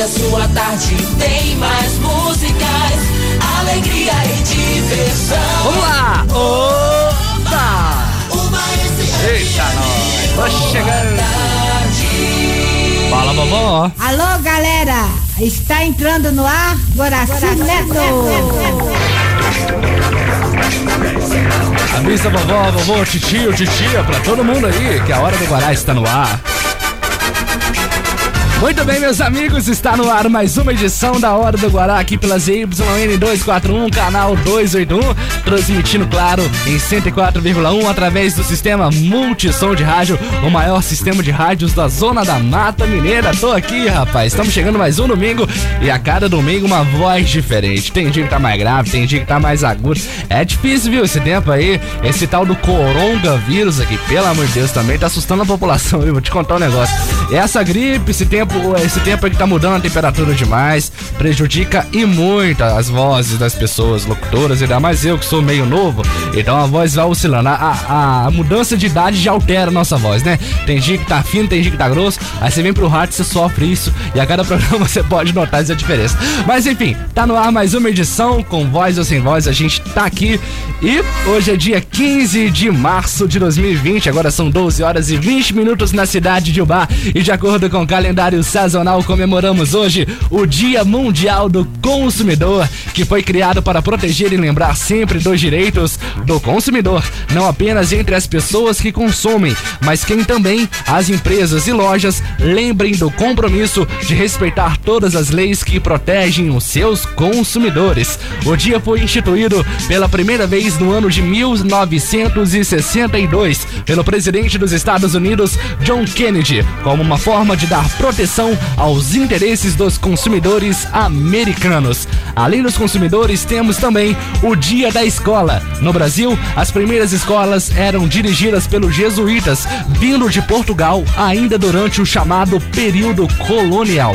e a sua tarde tem mais músicas, alegria e diversão. Vamos lá! Opa! Uma Eita, nós! Tô chegando! Fala, vovó! Alô, galera! Está entrando no ar Guaraci Neto! Avisa vovó, vovô, titio, titia, pra todo mundo aí que a hora do Guará está no ar. Muito bem, meus amigos, está no ar mais uma edição da Hora do Guará aqui pela ZYN 241, canal 281, transmitindo, claro, em 104,1 através do sistema Multissom de Rádio, o maior sistema de rádios da Zona da Mata Mineira. Tô aqui, rapaz, estamos chegando mais um domingo e a cada domingo uma voz diferente. Tem dia que tá mais grave, tem dia que tá mais agudo. É difícil, viu, esse tempo aí, esse tal do coronavírus aqui, pelo amor de Deus, também tá assustando a população, viu? Vou te contar um negócio. Essa gripe, esse tempo tempo, esse tempo que tá mudando a temperatura demais, prejudica e muito as vozes das pessoas locutoras, ainda mais eu que sou meio novo, então a voz vai oscilando. A, a, a mudança de idade já altera a nossa voz, né? Tem dia que tá fino, tem dia que tá grosso, aí você vem pro rádio, você sofre isso, e a cada programa você pode notar essa diferença. Mas enfim, tá no ar mais uma edição, com voz ou sem voz, a gente tá aqui, e hoje é dia 15 de março de 2020, agora são 12 horas e 20 minutos na cidade de Ubá, e de acordo com o calendário sazonal comemoramos hoje o Dia Mundial do Consumidor, que foi criado para proteger e lembrar sempre dos direitos do consumidor, não apenas entre as pessoas que consomem, mas quem também as empresas e lojas lembrem do compromisso de respeitar todas as leis que protegem os seus consumidores. O dia foi instituído pela primeira vez no ano de 1962 pelo presidente dos Estados Unidos, John Kennedy, como uma forma de dar proteção aos interesses dos consumidores americanos. Além dos consumidores, temos também o Dia da Escola. No Brasil, as primeiras escolas eram dirigidas pelos jesuítas, vindo de Portugal ainda durante o chamado período colonial.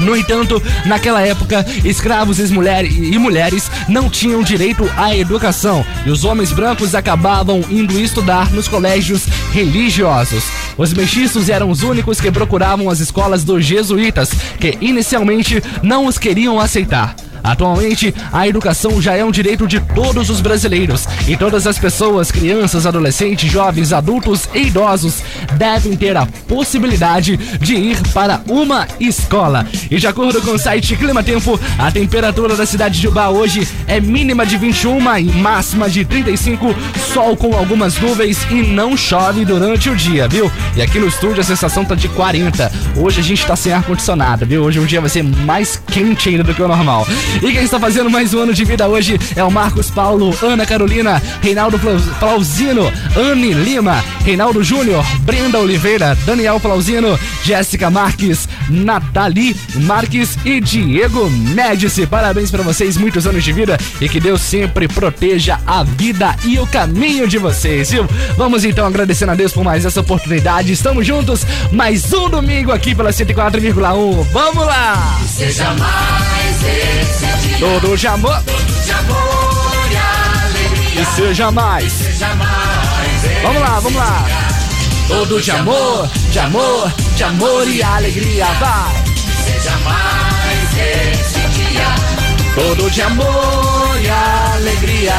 No entanto, naquela época, escravos e mulheres, não tinham direito à educação e os homens brancos acabavam indo estudar nos colégios religiosos. Os mestiços eram os únicos que procuravam as escolas dos jesuítas, que inicialmente não os queriam aceitar. Atualmente, a educação já é um direito de todos os brasileiros e todas as pessoas, crianças, adolescentes, jovens, adultos e idosos devem ter a possibilidade de ir para uma escola. E de acordo com o site Clima Tempo, a temperatura da cidade de Ubá hoje é mínima de 21 e máxima de 35, sol com algumas nuvens e não chove durante o dia, viu? E aqui no estúdio a sensação tá de 40. Hoje a gente tá sem ar condicionado, viu? Hoje um dia vai ser mais quente ainda do que o normal. E quem está fazendo mais um ano de vida hoje é o Marcos Paulo, Ana Carolina, Reinaldo Flauzino, Anne Lima, Reinaldo Júnior, Brenda Oliveira, Daniel Flauzino, Jéssica Marques, Nathalie Marques e Diego Médici. Parabéns para vocês, muitos anos de vida e que Deus sempre proteja a vida e o caminho de vocês, viu? Vamos então agradecendo a Deus por mais essa oportunidade. Estamos juntos mais um domingo aqui pela 104,1. Vamos lá! Seja mais esse Todo de amor e alegria. e seja mais. Seja mais Vamos lá, vamos lá. Todo de amor, de amor, de amor e alegria, vai. Seja mais esse dia, Todo de amor e alegria.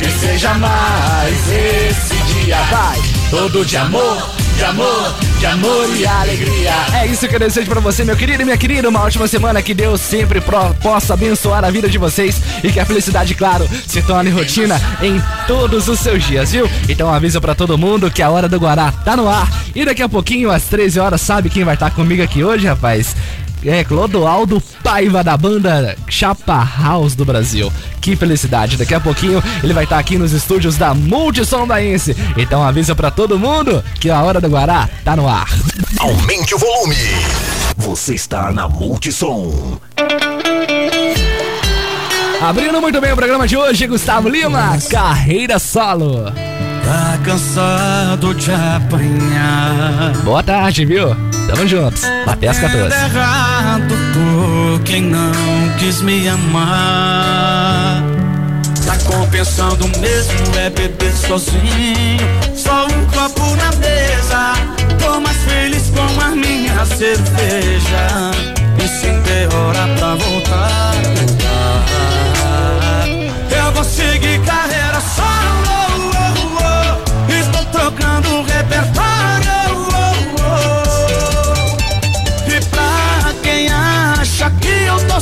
E seja mais esse dia, vai. Todo de amor, de amor, de amor e alegria. É isso que eu desejo pra você, meu querido e minha querida. Uma ótima semana. Que Deus sempre possa abençoar a vida de vocês e que a felicidade, claro, se torne rotina em todos os seus dias, viu? Então avisa pra todo mundo que a hora do Guará tá no ar. E daqui a pouquinho, às 13 horas, sabe quem vai estar comigo aqui hoje, rapaz? É, Clodoaldo Paiva da banda Chapa House do Brasil. Que felicidade! Daqui a pouquinho ele vai estar aqui nos estúdios da Multissom Baense. Então avisa pra todo mundo que a hora do Guará tá no ar. Aumente o volume. Você está na Multissom. Abrindo muito bem o programa de hoje, Gustavo Lima, carreira solo. Tá cansado de apanhar. Boa tarde, viu? Tamo juntos. Até às 14. É errado por quem não quis me amar. Tá compensando mesmo é beber sozinho. Só um copo na mesa. Tô mais feliz com a minha cerveja. E sem ter hora pra voltar. Eu vou seguir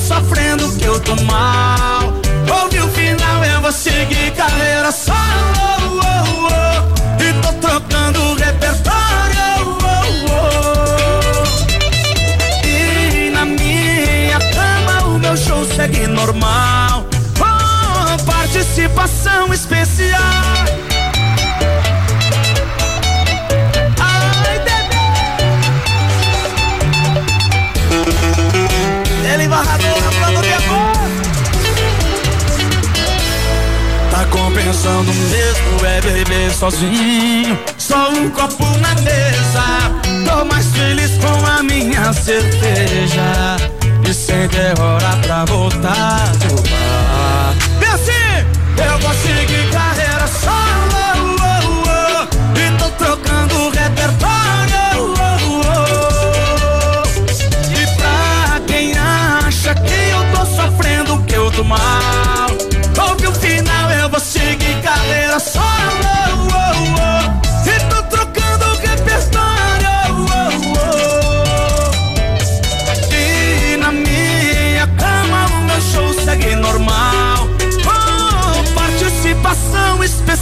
sofrendo, que eu tô mal sozinho. Só um copo na mesa. Tô mais feliz com a minha cerveja. E sem ter hora pra voltar do bar. E assim, eu vou seguir carreira solo. Oh, E tô trocando repertório. Oh, oh. E pra quem acha que eu tô sofrendo, que eu tô mal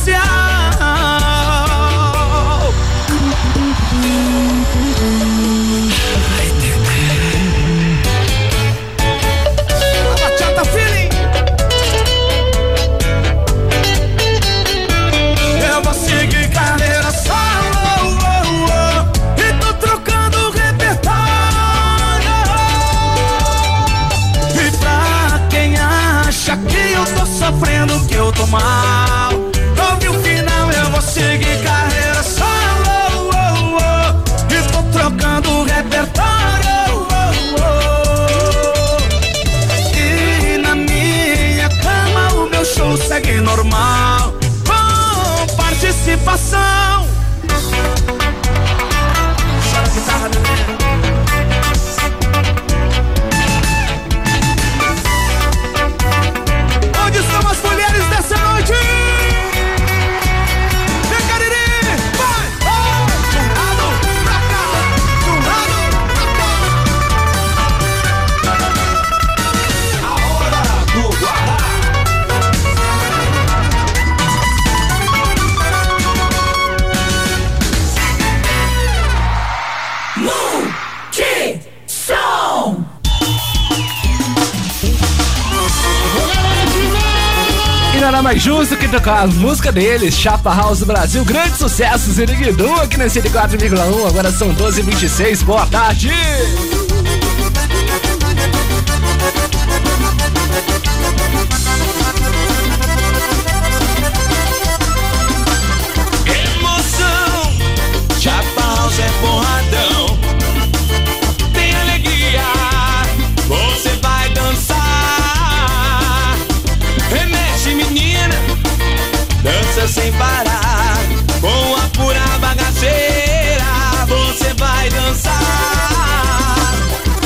especial Eu vou seguir carreira solo E tô trocando repertório E pra quem acha que eu tô sofrendo, que eu tô mal nada mais justo que tocar a música deles, Chapa House Brasil, grande sucesso, Ziriguidu, aqui na 104,1, agora são 12h26, boa tarde! Sem parar. Com a pura bagaceira, você vai dançar.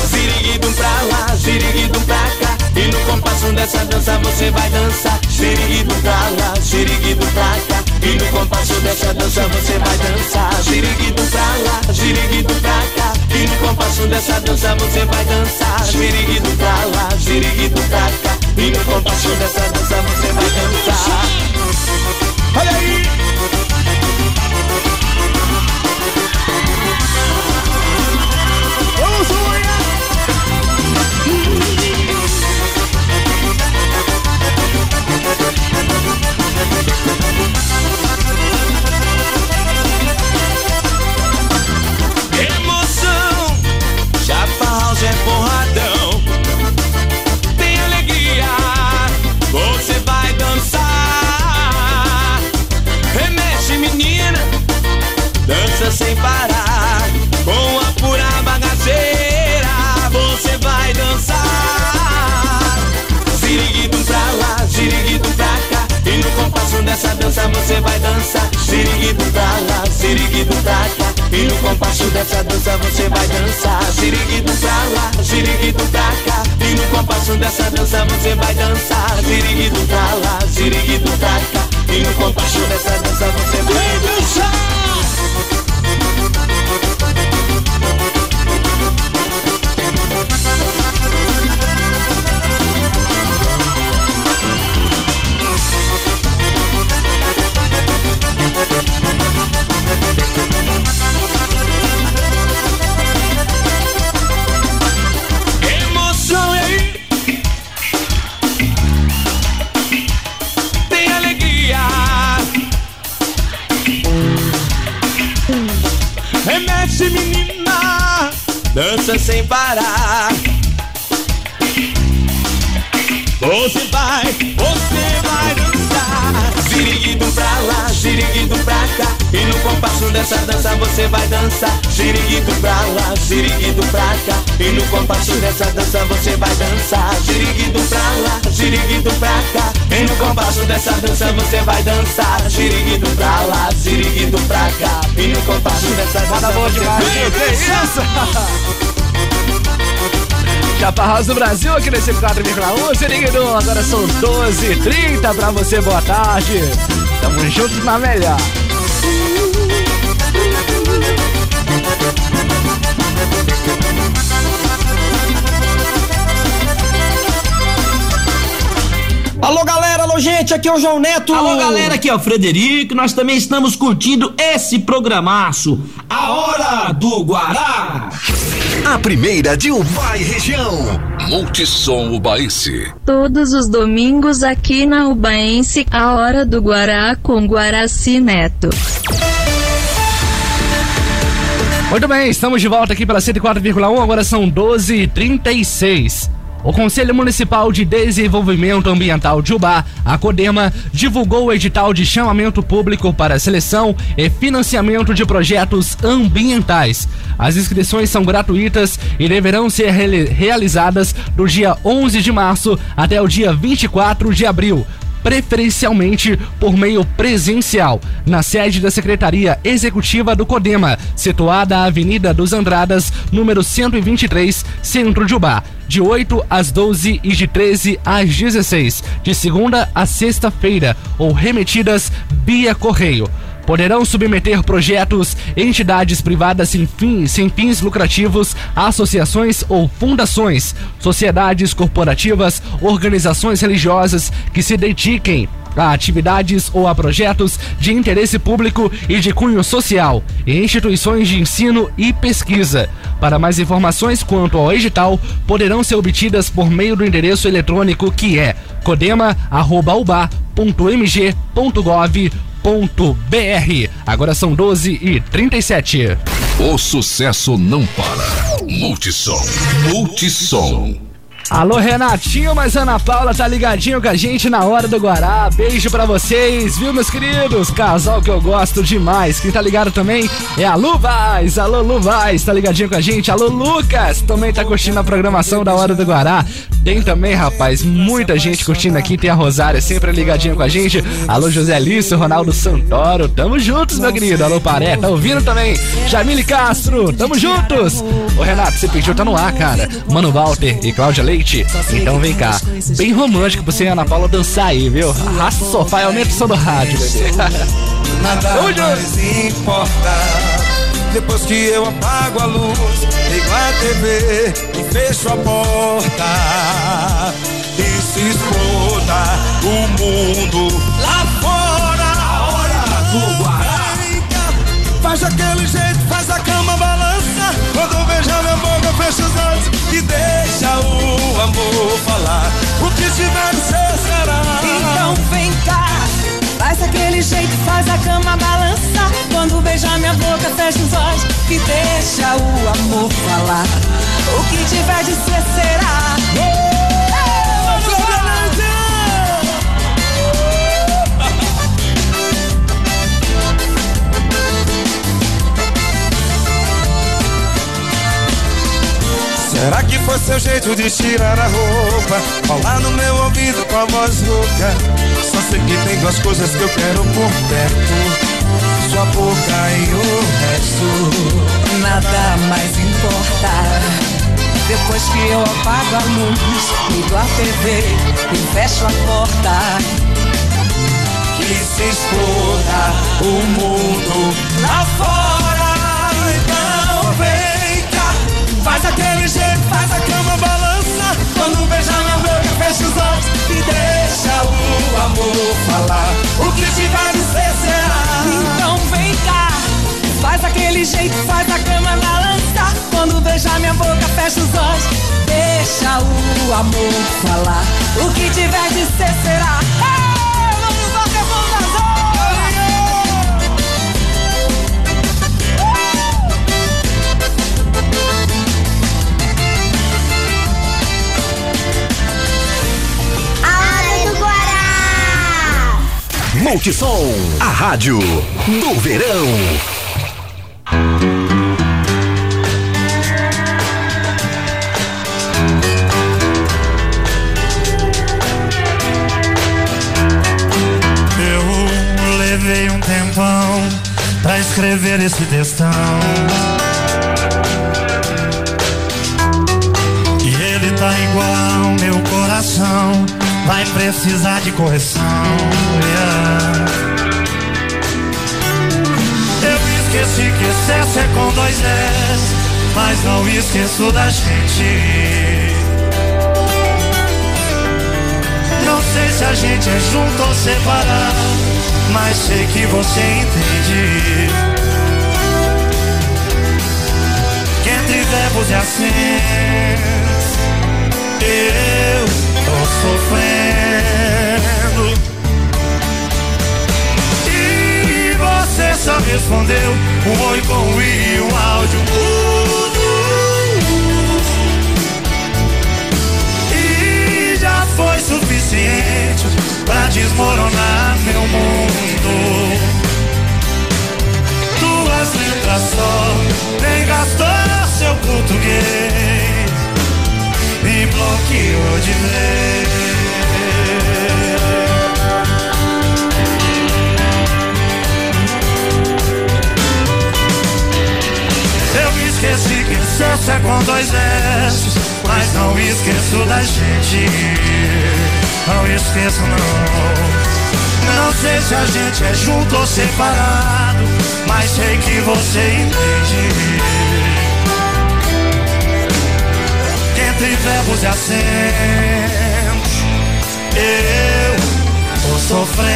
Ziriguidum pra lá, ziriguidum pra cá. E no compasso dessa dança você vai dançar. Ziriguidum pra lá, ziriguidum pra cá. E no compasso dessa dança você vai dançar. Ziriguidum pra lá, ziriguidum pra cá. E no compasso dessa dança você vai dançar. Ziriguidum pra lá, ziriguidum pra cá. E no compasso dessa dança você vai dançar. Olha aí! sem parar. Com a pura bagaceira, você vai dançar. Siriguito pra lá, siriguito pra cá. E no compasso dessa dança você vai dançar. Siriguito pra lá, siriguito pra cá. E no compasso dessa dança você vai dançar. Siriguito pra lá, siriguito pra cá. E no compasso dessa dança você vai dançar. Siriguito pra lá, siriguito pra cá. E no compasso dessa dança você vai dançar. Remexe menina Dança sem parar. Você vai, você vai Giriguido pra lá, giriguido pra cá. E no compasso dessa dança você vai dançar. Giriguido pra lá, giriguido pra cá. E no compasso dessa dança você vai dançar. Giriguido pra lá, giriguido pra cá. E no compasso dessa dança você vai dançar. Giriguido pra lá, giriguido pra cá. E no compasso dessa dança bom você demais, vai isso? Chaparral do Brasil aqui nesse 4,1, Siriguidum. Agora são 12h30 pra você, boa tarde. Tamo juntos na melhor. Alô galera, alô gente, aqui é o João Neto. Alô galera, aqui é o Frederico, nós também estamos curtindo esse programaço, A Hora do Guará. A primeira de Ubai região. Multissom Ubaense. Todos os domingos aqui na Ubaense, a hora do Guará com Guaraci Neto. Muito bem, estamos de volta aqui pela 104,1, agora são 12h36. O Conselho Municipal de Desenvolvimento Ambiental de Ubá, a CODEMA, divulgou o edital de chamamento público para seleção e financiamento de projetos ambientais. As inscrições são gratuitas e deverão ser reali- realizadas do dia 11 de março até o dia 24 de abril preferencialmente por meio presencial, na sede da Secretaria Executiva do CODEMA, situada à Avenida dos Andradas, número 123, Centro de Ubá, de 8 às 12 e de 13 às 16, de segunda a sexta-feira, ou remetidas via correio poderão submeter projetos, entidades privadas sem, fim- sem fins lucrativos, associações ou fundações, sociedades corporativas, organizações religiosas que se dediquem a atividades ou a projetos de interesse público e de cunho social, e instituições de ensino e pesquisa. Para mais informações quanto ao edital, poderão ser obtidas por meio do endereço eletrônico que é codema@ubá.mg.gov.br. Agora são 12 e 37. O sucesso não para. Multissom. Multissom. Alô, Renatinho, mas Ana Paula tá ligadinho com a gente na hora do Guará. Beijo pra vocês, viu, meus queridos? Casal que eu gosto demais. Quem tá ligado também é a Lu. Alô, Lu Vaz, tá ligadinho com a gente. Alô, Lucas, também tá curtindo a programação da hora do Guará. Tem também, rapaz, muita gente curtindo aqui. Tem a Rosária sempre ligadinho com a gente. Alô, José Lício, Ronaldo Santoro. Tamo juntos, meu querido. Alô, Paré, tá ouvindo também? Jamile Castro, tamo juntos. Ô, Renato, você pediu, tá no ar, cara. Mano Walter e Cláudia Leite. Então vem cá. Bem romântico pra você e Ana Paula dançar aí, viu? Arrasta o sofá e aumenta o som do rádio, bebê. Nada mais importa. Depois que eu apago a luz, ligo a TV e fecho a porta. E se exploda o mundo lá fora. A hora do Guará. Faz aquele jeito, fecha os olhos e deixa o amor falar. O que tiver ser será. Então vem cá, faz aquele jeito, faz a cama balançar. Quando beijar minha boca, fecha os olhos e deixa o amor falar. O que tiver de ser será. Será que foi seu jeito de tirar a roupa? Falar no meu ouvido com a voz rouca. Só sei que tem duas coisas que eu quero por perto: sua boca e o resto. Nada mais importa. Depois que eu apago a luz, ligo a TV e fecho a porta. Que se exploda o mundo lá fora. Faz aquele jeito, faz a cama balança. Quando beijar minha boca, fecha os olhos e deixa o amor falar. O que tiver de ser será. Então vem cá, faz aquele jeito, faz a cama balançar. Quando beijar minha boca, fecha os olhos, deixa o amor falar. O que tiver de ser será. Multissom, a rádio do verão. Eu levei um tempão pra escrever esse textão. E ele tá igual meu coração, vai precisar de correção. yeah. Eu esqueci que excesso é com dois S, mas não esqueço da gente. Não sei se a gente é junto ou separado, mas sei que você entende. Que entre verbos e acentos, eu tô sofrendo. E você só respondeu um oi com o i e um áudio mudo. E já foi suficiente pra desmoronar meu mundo. Duas letras só, nem gastou seu português, me bloqueou de vez. Eu esqueci que excesso é com dois S, mas não esqueço da gente. Não esqueço não. Não sei se a gente é junto ou separado, mas sei que você entende. Entre verbos e acentos, eu tô sofrendo.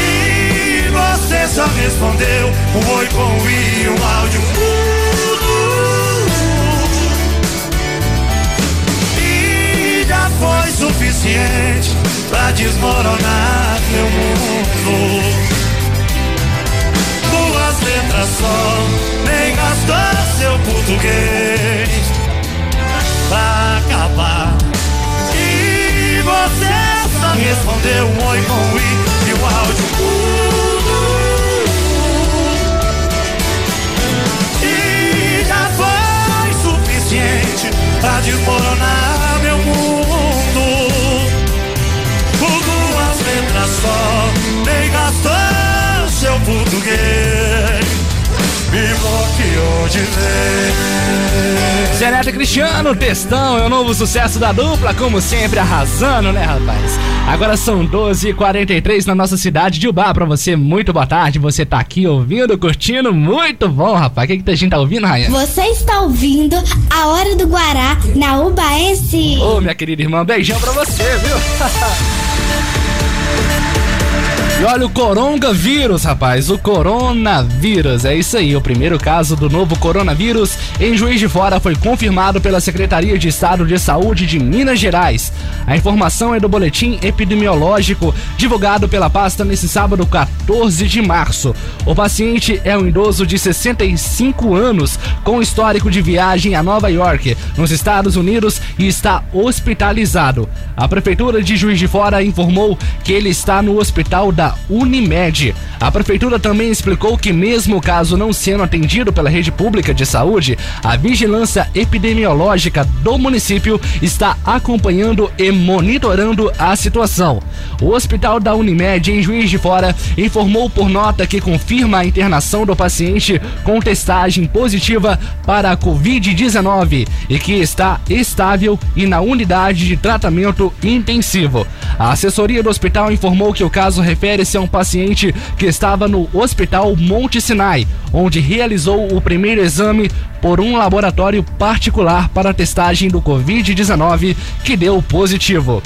E você só respondeu um oi com o i um áudio mudo. E já foi suficiente pra desmoronar meu mundo. Duas letras só, nem gastou seu português pra acabar. E você só respondeu um oi com o i e o áudio mudo. E já foi suficiente pra desmoronar meu mundo. Por duas letras só, nem gastou Me bloqueou de vez. Zé Cristiano, textão, é o novo sucesso da dupla, como sempre, arrasando, né, rapaz? Agora são 12h43 na nossa cidade de Ubá. Pra você, muito boa tarde. Você tá aqui ouvindo, curtindo, muito bom, rapaz. O que, que a gente tá ouvindo, Rainha? Você está ouvindo a hora do Guará na Ubaense. Ô, minha querida irmã, beijão pra você, viu? E olha o coronavírus, rapaz, o coronavírus, é isso aí, o primeiro caso do novo coronavírus em Juiz de Fora foi confirmado pela Secretaria de Estado de Saúde de Minas Gerais. A informação é do boletim epidemiológico divulgado pela pasta nesse sábado 14 de março. O paciente é um idoso de 65 anos com histórico de viagem a Nova York, nos Estados Unidos, e está hospitalizado. A prefeitura de Juiz de Fora informou que ele está no hospital da da Unimed. A prefeitura também explicou que, mesmo o caso não sendo atendido pela rede pública de saúde, a vigilância epidemiológica do município está acompanhando e monitorando a situação. O hospital da Unimed, em Juiz de Fora, informou por nota que confirma a internação do paciente com testagem positiva para a Covid-19 e que está estável e na unidade de tratamento intensivo. A assessoria do hospital informou que o caso refere-se a um paciente que estava no Hospital Monte Sinai, onde realizou o primeiro exame por um laboratório particular para a testagem do Covid-19, que deu positivo.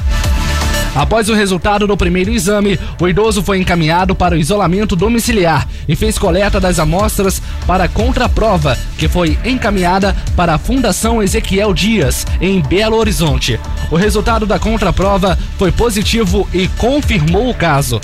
Após o resultado do primeiro exame, o idoso foi encaminhado para o isolamento domiciliar e fez coleta das amostras para contraprova, que foi encaminhada para a Fundação Ezequiel Dias, em Belo Horizonte. O resultado da contraprova foi positivo e confirmou o caso.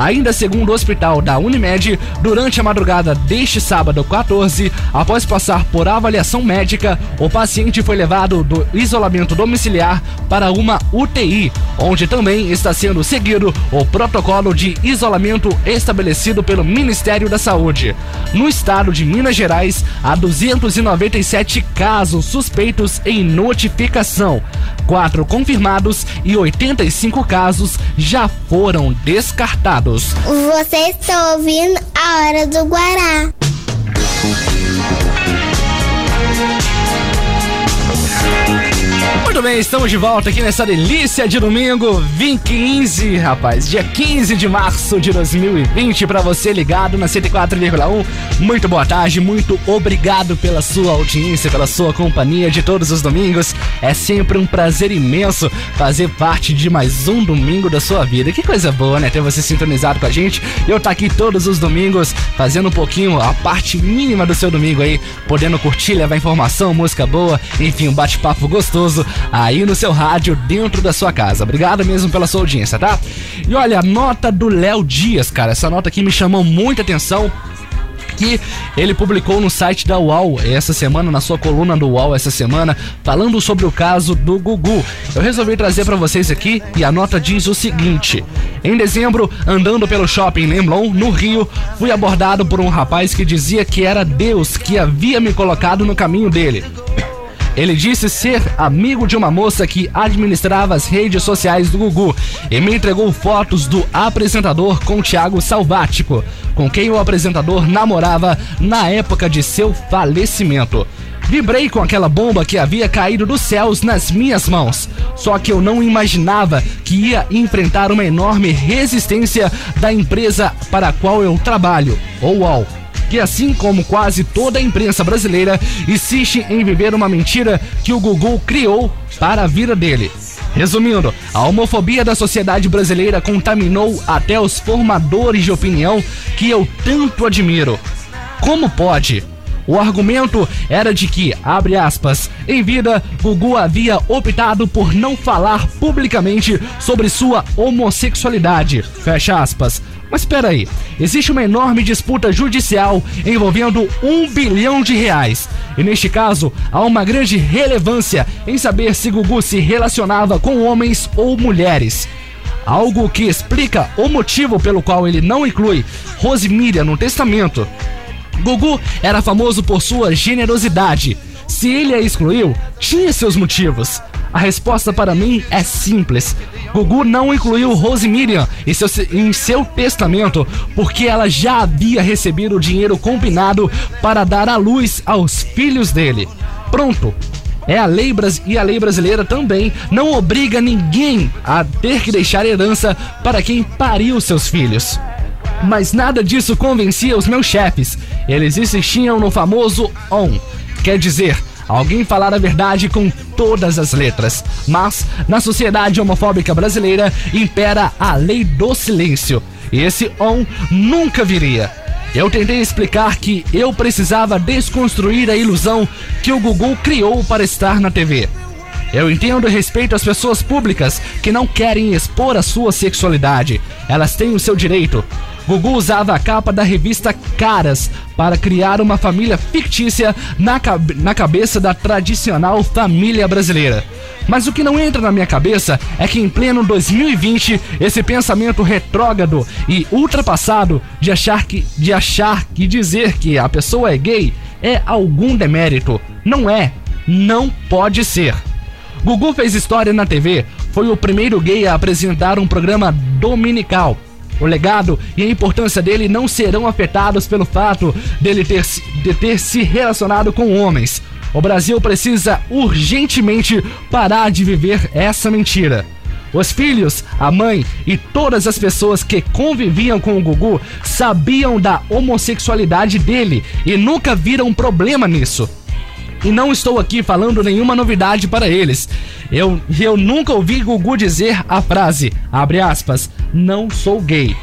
Ainda segundo o hospital da Unimed, durante a madrugada deste sábado 14, após passar por avaliação médica, o paciente foi levado do isolamento domiciliar para uma UTI, onde também está sendo seguido o protocolo de isolamento estabelecido pelo Ministério da Saúde. No estado de Minas Gerais, há 297 casos suspeitos em notificação, quatro confirmados e 85 casos já foram descartados. Você está ouvindo a Hora do Guará. Muito bem, estamos de volta aqui nessa delícia de domingo, 2015, rapaz, dia 15 de março de 2020, para você ligado na 104,1. Muito boa tarde, muito obrigado pela sua audiência, pela sua companhia de todos os domingos. É sempre um prazer imenso fazer parte de mais um domingo da sua vida. Que coisa boa, né? Ter você sintonizado com a gente. Eu tá aqui todos os domingos fazendo um pouquinho a parte mínima do seu domingo aí, podendo curtir, levar informação, música boa, enfim, um bate-papo gostoso aí no seu rádio, dentro da sua casa. Obrigado mesmo pela sua audiência, tá? E olha, a nota do Léo Dias, cara, essa nota aqui me chamou muita atenção que ele publicou no site da UAU essa semana, na sua coluna do UAU essa semana, falando sobre o caso do Gugu. Eu resolvi trazer para vocês aqui e a nota diz o seguinte: Em dezembro, andando pelo shopping Leblon, no Rio, fui abordado por um rapaz que dizia que era Deus que havia me colocado no caminho dele. Ele disse ser amigo de uma moça que administrava as redes sociais do Gugu e me entregou fotos do apresentador com Thiago Salvático, com quem o apresentador namorava na época de seu falecimento. Vibrei com aquela bomba que havia caído dos céus nas minhas mãos. Só que eu não imaginava que ia enfrentar uma enorme resistência da empresa para a qual eu trabalho, ou UOL que, assim como quase toda a imprensa brasileira, insiste em viver uma mentira que o Gugu criou para a vida dele. Resumindo, a homofobia da sociedade brasileira contaminou até os formadores de opinião que eu tanto admiro. Como pode? O argumento era de que, abre aspas, em vida, Gugu havia optado por não falar publicamente sobre sua homossexualidade, fecha aspas. Mas espera aí, existe uma enorme disputa judicial envolvendo um bilhão de reais. E neste caso, há uma grande relevância em saber se Gugu se relacionava com homens ou mulheres. Algo que explica o motivo pelo qual ele não inclui Rosemíria no testamento. Gugu era famoso por sua generosidade. Se ele a excluiu, tinha seus motivos. A resposta para mim é simples. Gugu não incluiu Rose Miriam em seu, em seu testamento porque ela já havia recebido o dinheiro combinado para dar à luz aos filhos dele. Pronto. É a lei e a lei brasileira também não obriga ninguém a ter que deixar herança para quem pariu seus filhos. Mas nada disso convencia os meus chefes. Eles insistiam no famoso on. Quer dizer, alguém falar a verdade com todas as letras. Mas, na sociedade homofóbica brasileira, impera a lei do silêncio. E esse on nunca viria. Eu tentei explicar que eu precisava desconstruir a ilusão que o Google criou para estar na TV. Eu entendo e respeito as pessoas públicas que não querem expor a sua sexualidade. Elas têm o seu direito. Gugu usava a capa da revista Caras para criar uma família fictícia na, na cabeça da tradicional família brasileira. Mas o que não entra na minha cabeça é que em pleno 2020 esse pensamento retrógrado e ultrapassado de achar que de achar que dizer que a pessoa é gay é algum demérito. Não é, não pode ser. Gugu fez história na TV, foi o primeiro gay a apresentar um programa dominical. O legado e a importância dele não serão afetados pelo fato dele ter, de ter se relacionado com homens. O Brasil precisa urgentemente parar de viver essa mentira. Os filhos, a mãe e todas as pessoas que conviviam com o Gugu sabiam da homossexualidade dele e nunca viram problema nisso. E não estou aqui falando nenhuma novidade para eles. Eu, eu nunca ouvi Gugu dizer a frase, abre aspas, não sou gay.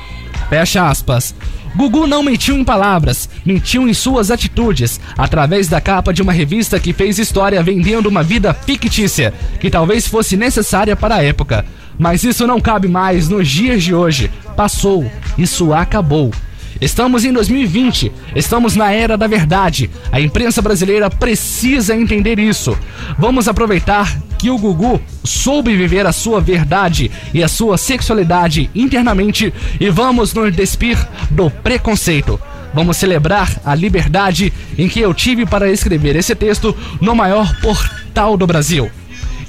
Fecha aspas. Gugu não mentiu em palavras, mentiu em suas atitudes, através da capa de uma revista que fez história vendendo uma vida fictícia, que talvez fosse necessária para a época. Mas isso não cabe mais nos dias de hoje. Passou, isso acabou. Estamos em 2020, estamos na era da verdade. A imprensa brasileira precisa entender isso. Vamos aproveitar que o Gugu soube viver a sua verdade e a sua sexualidade internamente e vamos nos despir do preconceito. Vamos celebrar a liberdade em que eu tive para escrever esse texto no maior portal do Brasil.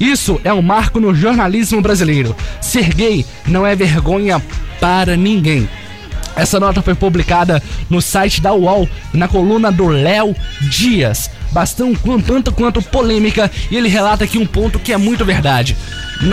Isso é um marco no jornalismo brasileiro. Ser gay não é vergonha para ninguém. Essa nota foi publicada no site da UOL, na coluna do Léo Dias. Bastante tanto quanto polêmica, e ele relata aqui um ponto que é muito verdade.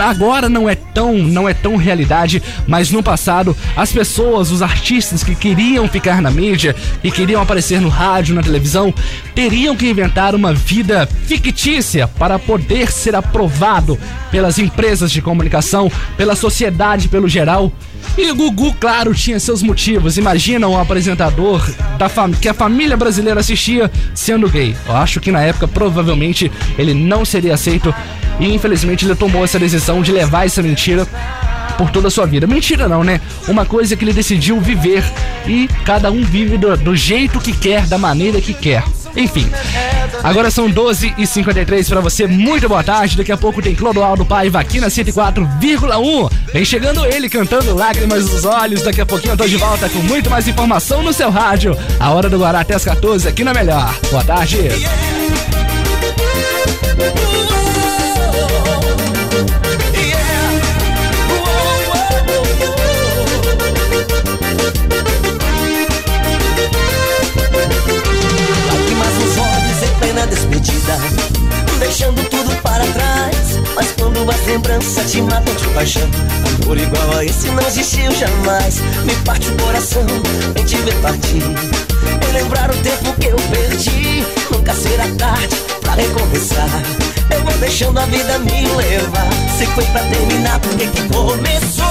Agora não é tão, não é tão realidade, mas no passado as pessoas, os artistas que queriam ficar na mídia, que queriam aparecer no rádio, na televisão, teriam que inventar uma vida fictícia para poder ser aprovado pelas empresas de comunicação, pela sociedade pelo geral. E Gugu, claro, tinha seus motivos. Imagina um apresentador da que a família brasileira assistia sendo gay. Eu acho que na época provavelmente ele não seria aceito e infelizmente ele tomou essa decisão de levar essa mentira por toda a sua vida. Mentira não, né? Uma coisa que ele decidiu viver e cada um vive do, do jeito que quer, da maneira que quer. Enfim, agora são 12 e 53 para você. Muito boa tarde. Daqui a pouco tem Clodoaldo Paiva aqui na 104,1. Vem chegando ele cantando lágrimas nos olhos. Daqui a pouquinho eu tô de volta com muito mais informação no seu rádio. A hora do Guará até as 14 aqui na Melhor. Boa tarde. despedida Mas quando as lembranças te matam de paixão. Amor igual a esse não existiu jamais. Me parte o coração em te ver partir. Em lembrar o tempo que eu perdi. Nunca será tarde pra recomeçar. Eu vou deixando a vida me levar. Se foi pra terminar, porque que começou?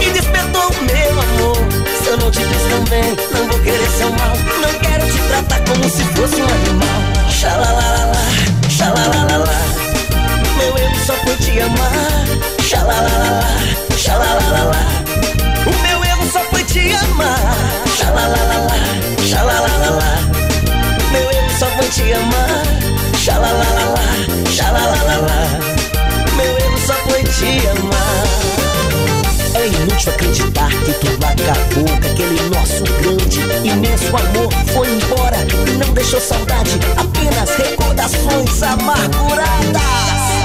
E despertou meu amor. Se eu não te fiz também, não vou querer seu mal. Não quero te tratar como se fosse um animal. Xalalalala, xalalalala só foi te amar. Xalalalala, xalalalala O meu erro só foi te amar. Xalalalala, xalalalala Meu erro só foi te amar. Xalalalala, xalalalala Meu erro só foi te amar. É inútil acreditar que tudo acabou Que aquele nosso grande, imenso amor foi embora E não deixou saudade, apenas recordações amarguradas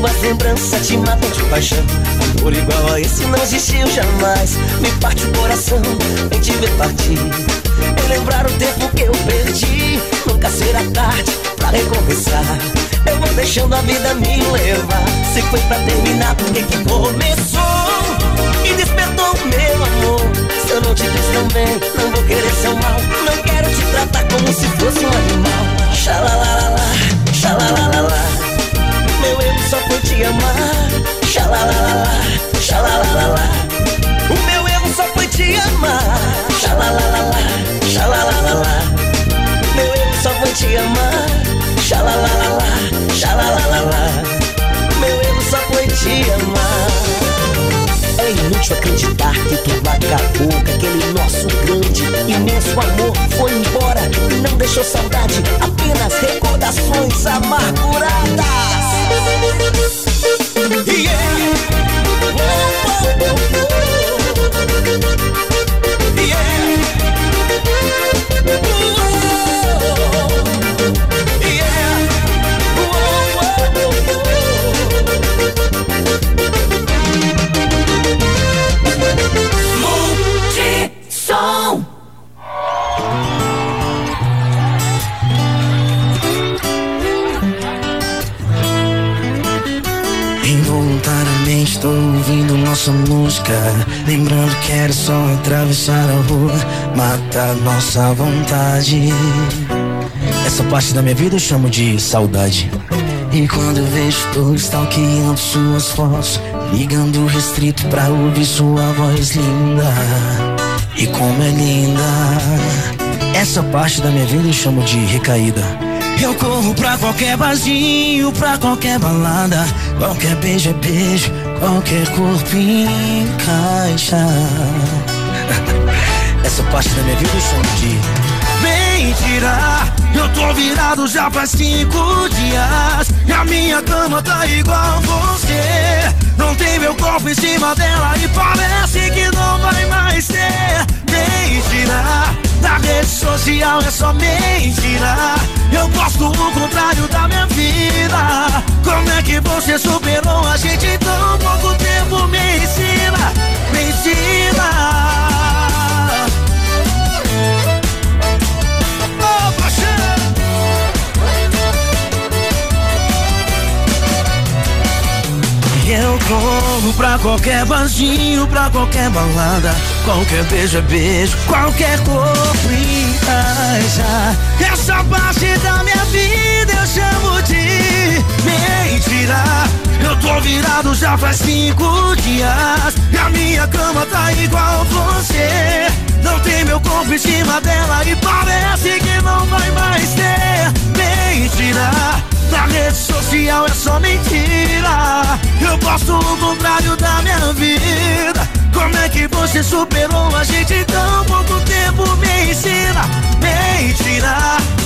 Mas quando as lembranças te matam de paixão. Amor igual a esse não existiu jamais. Me parte o coração em te ver partir. Em lembrar o tempo que eu perdi. Nunca será tarde pra recomeçar. Eu vou deixando a vida me levar. Se foi pra terminar, porque que começou? Me despertou meu amor. Se eu não te tão bem Não vou querer seu mal. Não quero te tratar como se fosse um animal. Xalalalala, amar Xalalalala, xalalalala O meu erro só foi te amar. Xalalalala, xalalalala Meu erro só foi te amar. Xalalalala, xalalalala Meu erro só foi te amar. É inútil acreditar que tudo acabou Que aquele nosso grande, imenso amor Foi embora e não deixou saudade Apenas recordações amarguradas Yeah. Oh, oh, oh. oh. Lembrando que era só atravessar a rua Matar nossa vontade. Essa parte da minha vida eu chamo de saudade. E quando vejo tô stalkeando suas fotos Ligando restrito pra ouvir sua voz linda. E como é linda. Essa parte da minha vida eu chamo de recaída. Eu corro pra qualquer barzinho, pra qualquer balada Qualquer beijo é beijo, qualquer corpo encaixa. Essa parte da minha vida eu chamo de Mentira, eu tô virado já faz cinco dias. E a minha cama tá igual você. Não tem meu corpo em cima dela E parece que não vai mais ter Mentira, na rede social é só mentira. Eu gosto o contrário da minha vida Como é que você superou a gente em tão pouco tempo? Me ensina, me ensina! Eu corro pra qualquer barzinho, pra qualquer balada Qualquer beijo é beijo, qualquer corpo encaixa Essa parte da minha vida eu chamo de mentira. Eu tô virado já faz cinco dias. E a minha cama tá igual você. Não tem meu corpo em cima dela E parece que não vai mais ter Mentira. Na rede social é só mentira. Eu posto o contrário da minha vida Como é que você superou? A gente em tão pouco tempo? Me ensina, mentira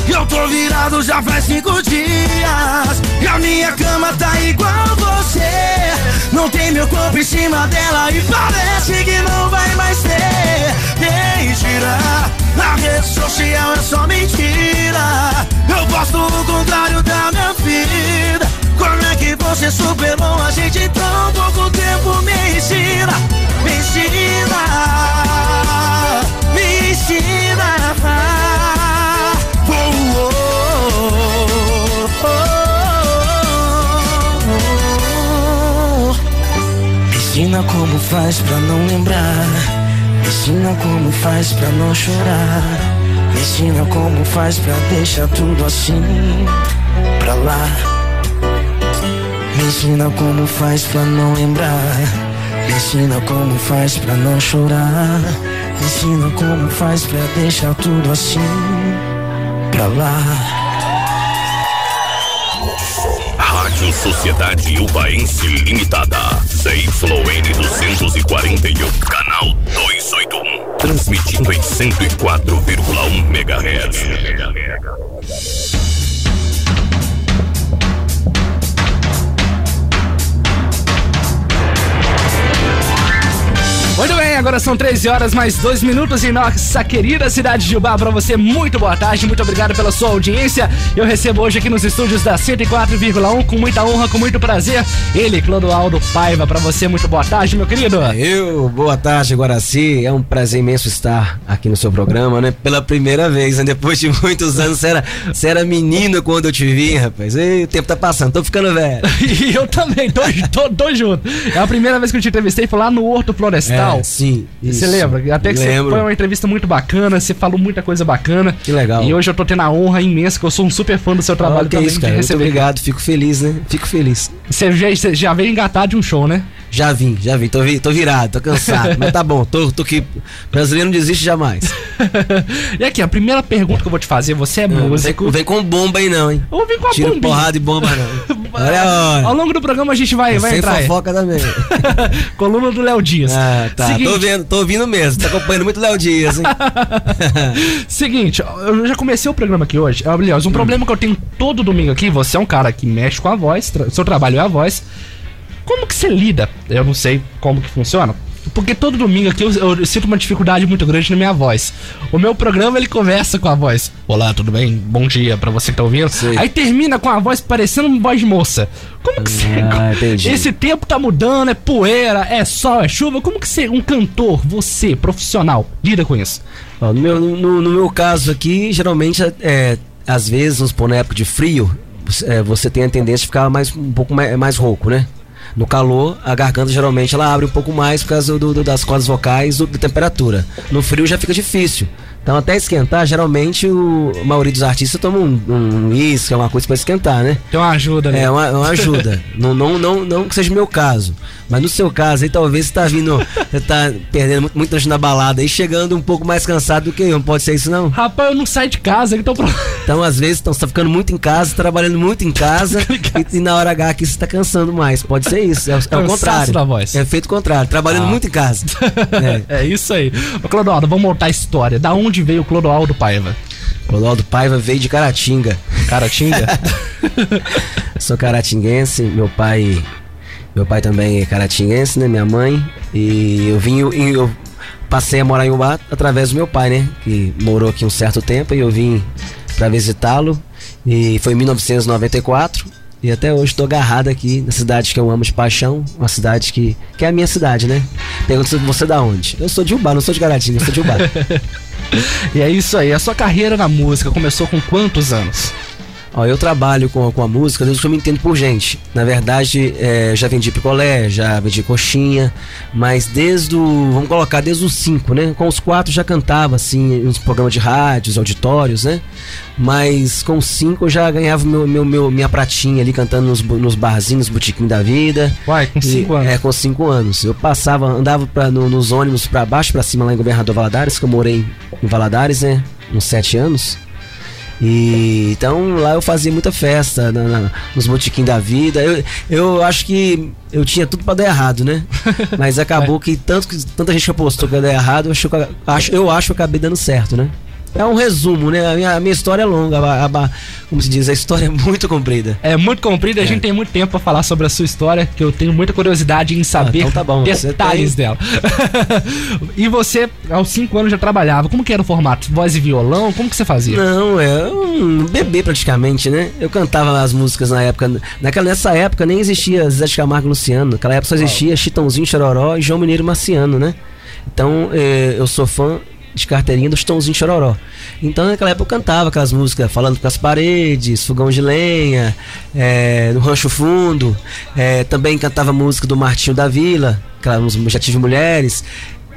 Eu tô virado já faz cinco dias. E a minha cama tá igual você. Não tem meu corpo em cima dela E parece que não vai mais ter. Mentira na rede social é só mentira. Eu posto o contrário da minha vida Como é que você superou a gente em tão pouco tempo? Me ensina, me ensina Me ensina. Me ensina como faz pra não lembrar me ensina como faz pra não chorar. Me ensina como faz pra deixar tudo assim pra lá. Me ensina como faz pra não lembrar. Me ensina como faz pra não chorar. Me ensina como faz pra deixar tudo assim pra lá. Rádio Sociedade Ubaense Limitada. ZYN 241, canal 281. Transmitindo em 104,1 MHz. Muito bem, agora são 13 horas mais 2 minutos em nossa querida cidade de Ubá. Para você, muito boa tarde, muito obrigado pela sua audiência. Eu recebo hoje aqui nos estúdios da 104,1 com muita honra, com muito prazer, ele, Clodoaldo Paiva. Para você, muito boa tarde, meu querido. Eu, boa tarde, Guaraci. É um prazer imenso estar aqui no seu programa, né? Pela primeira vez, né? Depois de muitos anos, você era, você era menino quando eu te vi, rapaz. E o tempo tá passando, tô ficando velho. e eu também, tô, tô, tô junto. É a primeira vez que eu te entrevistei, foi lá no Horto Florestal. É, sim. Você lembra? Até que você Lembro. foi uma entrevista muito bacana, você falou muita coisa bacana. Que legal. E hoje eu tô tendo a honra imensa, que eu sou um super fã do seu trabalho Ah, que também, isso, cara. Muito obrigado, fico feliz, né? Fico feliz. Você já, você já veio engatar de um show, né? Já vim, já vim. Tô, vi- tô virado, tô cansado. mas tá bom, tô, tô aqui. Brasileiro não desiste jamais. E aqui, a primeira pergunta que eu vou te fazer, você é Não músico. não vem com bomba aí não, hein? Ou vem com a bombinha. porrada e bomba não. Olha a hora. Ao longo do programa a gente vai, vai Sem entrar. aí. fofoca também. Coluna do Léo Dias. Ah, tá. Seguinte, Tô vendo, tô ouvindo mesmo. Tá acompanhando muito Léo Dias, hein? Seguinte, eu já comecei o programa aqui hoje. Aliás, um Hum. problema que eu tenho todo domingo aqui, você é um cara que mexe com a voz, tra- seu trabalho é a voz. Como que você lida? Eu não sei como que funciona. Porque todo domingo aqui eu, eu sinto uma dificuldade muito grande na minha voz. O meu programa ele começa com a voz. Olá, tudo bem? Bom dia pra você que tá ouvindo. Aí termina com a voz parecendo uma voz de moça. Como que você. Ah, entendi. Esse tempo tá mudando, é poeira, é sol, é chuva. Como que você, um cantor, você, profissional, lida com isso? No, meu, no, no meu caso aqui, geralmente, é, às vezes, vamos supor, na época de frio, você- é, você tem a tendência de ficar mais, um pouco mais, mais rouco, né? No calor, a garganta geralmente ela abre um pouco mais por causa do, do- das cordas vocais, do- da temperatura. No frio já fica difícil. Então, até esquentar, geralmente o, a maioria dos artistas toma um um uísque, é uma coisa pra esquentar, né? Uma ajuda, né? É, uma, uma ajuda. não, não, não, não que seja o meu caso. Mas no seu caso aí, talvez você tá vindo. Você tá perdendo muito, muito na balada e chegando um pouco mais cansado do que eu. Não pode ser isso, não? Rapaz, eu não saio de casa, então. Então, às vezes, então, você tá ficando muito em casa, trabalhando muito em casa, e, e na hora H aqui você tá cansando mais. Pode ser isso. É, o- é o contrário. da voz. É feito contrário, trabalhando Ah. muito em casa. É. É isso aí. Ô, Clodoaldo, vamos montar a história. Da onde veio o Clodoaldo Paiva? Clodoaldo Paiva veio de Caratinga. Caratinga? Sou caratinguense, meu pai. Meu pai também é caratinguense, né? Minha mãe. E eu vim. e Eu passei a morar em Ubá através do meu pai, né? Que morou aqui um certo tempo e eu vim pra visitá-lo. E foi em 1994. E até hoje estou agarrado aqui na cidade que eu amo de paixão, uma cidade que, que é a minha cidade, né? Pergunta se você é da onde? Eu sou de Ubá, não sou de Caratinga, eu sou de Ubá. e é isso aí. A sua carreira na música começou com quantos anos? Ó, eu trabalho com, com a música desde que eu me entendo por gente. Na verdade, é, já vendi picolé, já vendi coxinha, mas desde o. Vamos colocar desde os cinco, né? Com os quatro já cantava, assim, nos programas de rádios, auditórios, né? Mas com os cinco eu já ganhava meu, meu, meu- minha pratinha ali cantando nos, nos barzinhos, botiquim da vida. Uai, com E- cinco anos. É, com cinco anos. Eu passava, andava pra, no- nos ônibus pra baixo, pra cima lá em Governador Valadares, que eu morei em Valadares, né? Uns sete anos. E então lá eu fazia muita festa na, na- nos botiquim da vida. Eu, eu acho que eu tinha tudo pra dar errado, né? Mas acabou que tanto que tanta gente apostou que ia dar errado, eu acho, que eu- acho, eu acabei dando certo, né? É um resumo, né? A minha, a minha história é longa, a- a- como se diz, a história é muito comprida. É muito comprida, a gente tem muito tempo pra falar sobre a sua história, que eu tenho muita curiosidade em saber então tá bom, detalhes dela. e você, aos cinco anos, já trabalhava. Como que era o formato? Voz e violão? Como que você fazia? Não, é um bebê praticamente, né? Eu cantava as músicas na época. Naquela, nessa época nem existia Zé de Camargo e Luciano. Naquela época só existia Chitãozinho, Chororó e João Mineiro Marciano, né? Então eh, eu sou fã de carteirinha do Chitãozinho Chororó. Então naquela época eu cantava aquelas músicas falando com as paredes, fogão de lenha, eh, no Rancho Fundo. eh, também cantava música do Martinho da Vila, aquela música Já Tive Mulheres.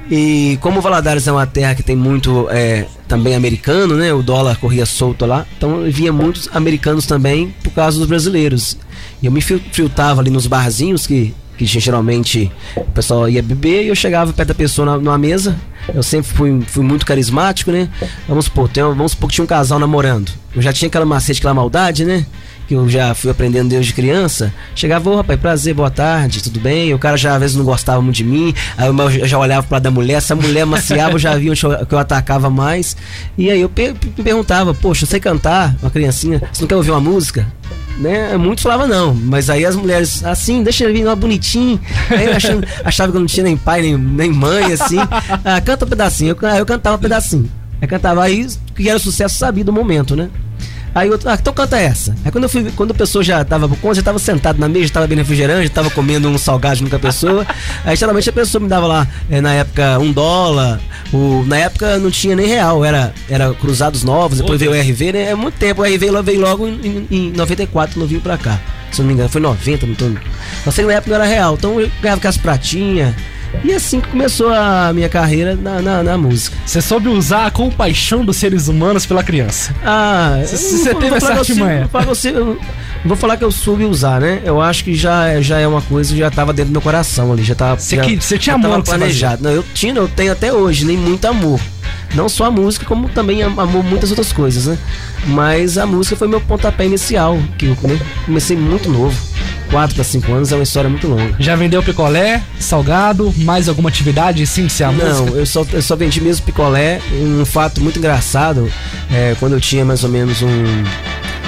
E como Valadares é uma terra que tem muito é, também americano, né? O dólar corria solto lá, então vinha muitos americanos também por causa dos brasileiros. E eu me fil- filtrava ali nos barzinhos que, que geralmente o pessoal ia beber e eu chegava perto da pessoa na- numa mesa. Eu sempre fui, fui muito carismático, né? Vamos supor, tem, vamos supor que tinha um casal namorando. Eu já tinha aquela macete, aquela maldade, né? Que eu já fui aprendendo desde criança, chegava, ô rapaz, prazer, boa tarde, tudo bem? E o cara já às vezes não gostava muito de mim, aí eu já olhava lado da mulher, essa mulher maciava, eu já via onde eu- que eu atacava mais. E aí eu pe- me perguntava, poxa, sei cantar, uma criancinha, você não quer ouvir uma música? Né? Muitos falavam não, mas aí as mulheres, assim, deixa ele vir uma bonitinho. Aí achando, achava que eu não tinha nem pai, nem, nem mãe, assim. Ah, canta um pedacinho. Eu, aí eu cantava um pedacinho. Aí cantava aí, que era o sucesso sabido do momento, né? Aí eu, ah, então canta essa. Aí quando eu fui, quando a pessoa já tava, quando já tava sentado na mesa, já tava bebendo refrigerante, já tava comendo um salgado junto com a pessoa, aí geralmente a pessoa me dava lá, eh, na época, um dólar, o, na época não tinha nem real, era, era cruzados novos, depois veio o RV, né? É muito tempo, o RV veio logo em, em, em 94, não veio pra cá. Se não me engano, foi 90, não tô. Que na época não era real, então eu ganhava com as pratinhas. E assim que começou a minha carreira na, na, na música. Você soube usar a compaixão dos seres humanos pela criança. Ah, você teve essa artimanha. vou falar que eu soube usar, né? Eu acho que já, já é uma coisa que já tava dentro do meu coração ali, já tava. Você já- que- você tinha já amor planejado. Não, eu tinha, eu tenho até hoje, nem muito amor. Não só a música, como também am- amor muitas outras coisas, né? Mas a música foi meu pontapé inicial, que eu come- comecei muito novo. 4 para 5 anos é uma história muito longa. Já vendeu picolé, salgado, mais alguma atividade sem ser a Não, música? eu só, eu só vendi mesmo picolé. Um fato muito engraçado, é, quando eu tinha mais ou menos um.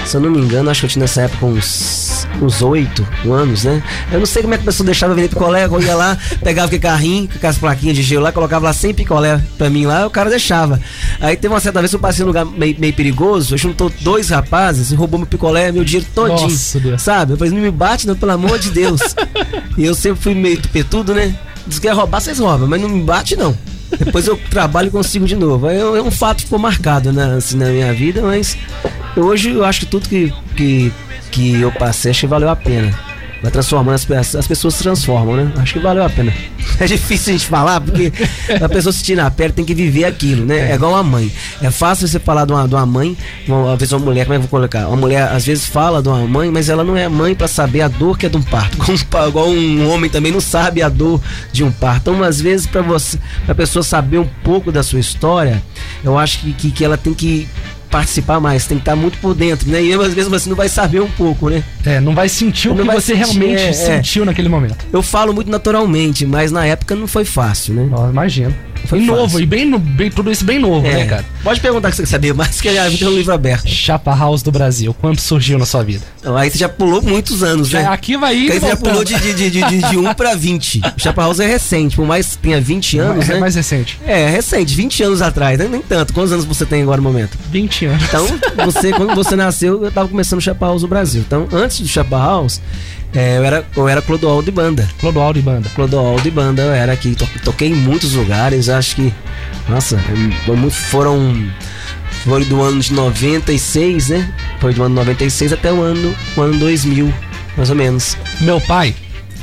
Se eu não me engano, acho que eu tinha nessa época uns. uns 8 anos, né? Eu não sei como é que a pessoa deixava vender picolé, eu ia lá, pegava aquele carrinho, com aquelas plaquinhas de gelo lá, colocava lá 100 picolé pra mim lá, o cara deixava. Aí teve uma certa vez que eu passei num lugar meio, meio perigoso, juntou dois rapazes e roubou meu picolé, meu dinheiro todinho. Nossa, Deus. Sabe? Eu falei, não me bate, não, pelo amor de Deus. e eu sempre fui meio tupetudo, né? Diz que quer roubar, vocês roubam, mas não me bate, não. Depois eu trabalho e consigo de novo. É um fato que ficou marcado né, assim, na minha vida, mas hoje eu acho que tudo que, que, que eu passei, acho que valeu a pena. Vai transformando as pessoas, as pessoas transformam, né? Acho que valeu a pena. É difícil a gente falar, porque a pessoa se tira na pele tem que viver aquilo, né? É igual uma mãe. É fácil você falar de uma, de uma mãe, uma, às vezes uma mulher, como é que eu vou colocar? Uma mulher às vezes fala de uma mãe, mas ela não é mãe pra saber a dor que é de um parto. Pa- igual um homem também não sabe a dor de um parto. Então, às vezes, pra você, pra pessoa saber um pouco da sua história, eu acho que, que, que ela tem que participar mais, tem que estar muito por dentro, né? E às vezes você não vai saber um pouco, né? É, não vai sentir o Não que você sentir, realmente é, é. sentiu naquele momento. Eu falo muito naturalmente, mas na época não foi fácil, né? Ó, imagino. Foi e novo, e bem, bem tudo isso bem novo, É. né, cara? Pode perguntar que você quer saber mais, que já tem um livro aberto. Chapa House do Brasil, quando surgiu na sua vida? Então, aí você já pulou muitos anos, né? Já- aqui vai ir aí você já pulou de, de, de, de, de, de 1 pra 20. O Chapa House é recente, por mais que tenha 20 anos, é né? mais recente. É, é recente, 20 anos atrás, né? Nem tanto. Quantos anos você tem agora no momento? 20 Então, você, quando você nasceu, eu tava começando o Chapa House no Brasil. Então, antes do Chapa House, é, eu era, eu era Clodoaldo de banda. Clodoaldo e banda. Clodoaldo de banda, eu era aqui. to- toquei em muitos lugares, acho que. Nossa, foram. Foi do ano de 96, né? Foi do ano 96 até o ano, o ano 2000, mais ou menos. Meu pai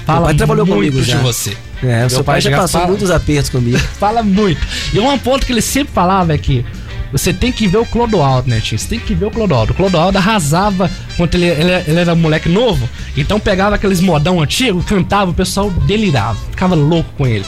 fala Meu pai trabalhou muito comigo de já. você. É, Meu o seu pai, já já passou fala- muitos apertos comigo. Fala muito. E um ponto que ele sempre falava é que você tem que ver o Clodoaldo, né, tio? Você tem que ver o Clodoaldo. O Clodoaldo arrasava quando ele, ele, ele era moleque novo. Então pegava aqueles modão antigo, cantava, o pessoal delirava. Ficava louco com ele.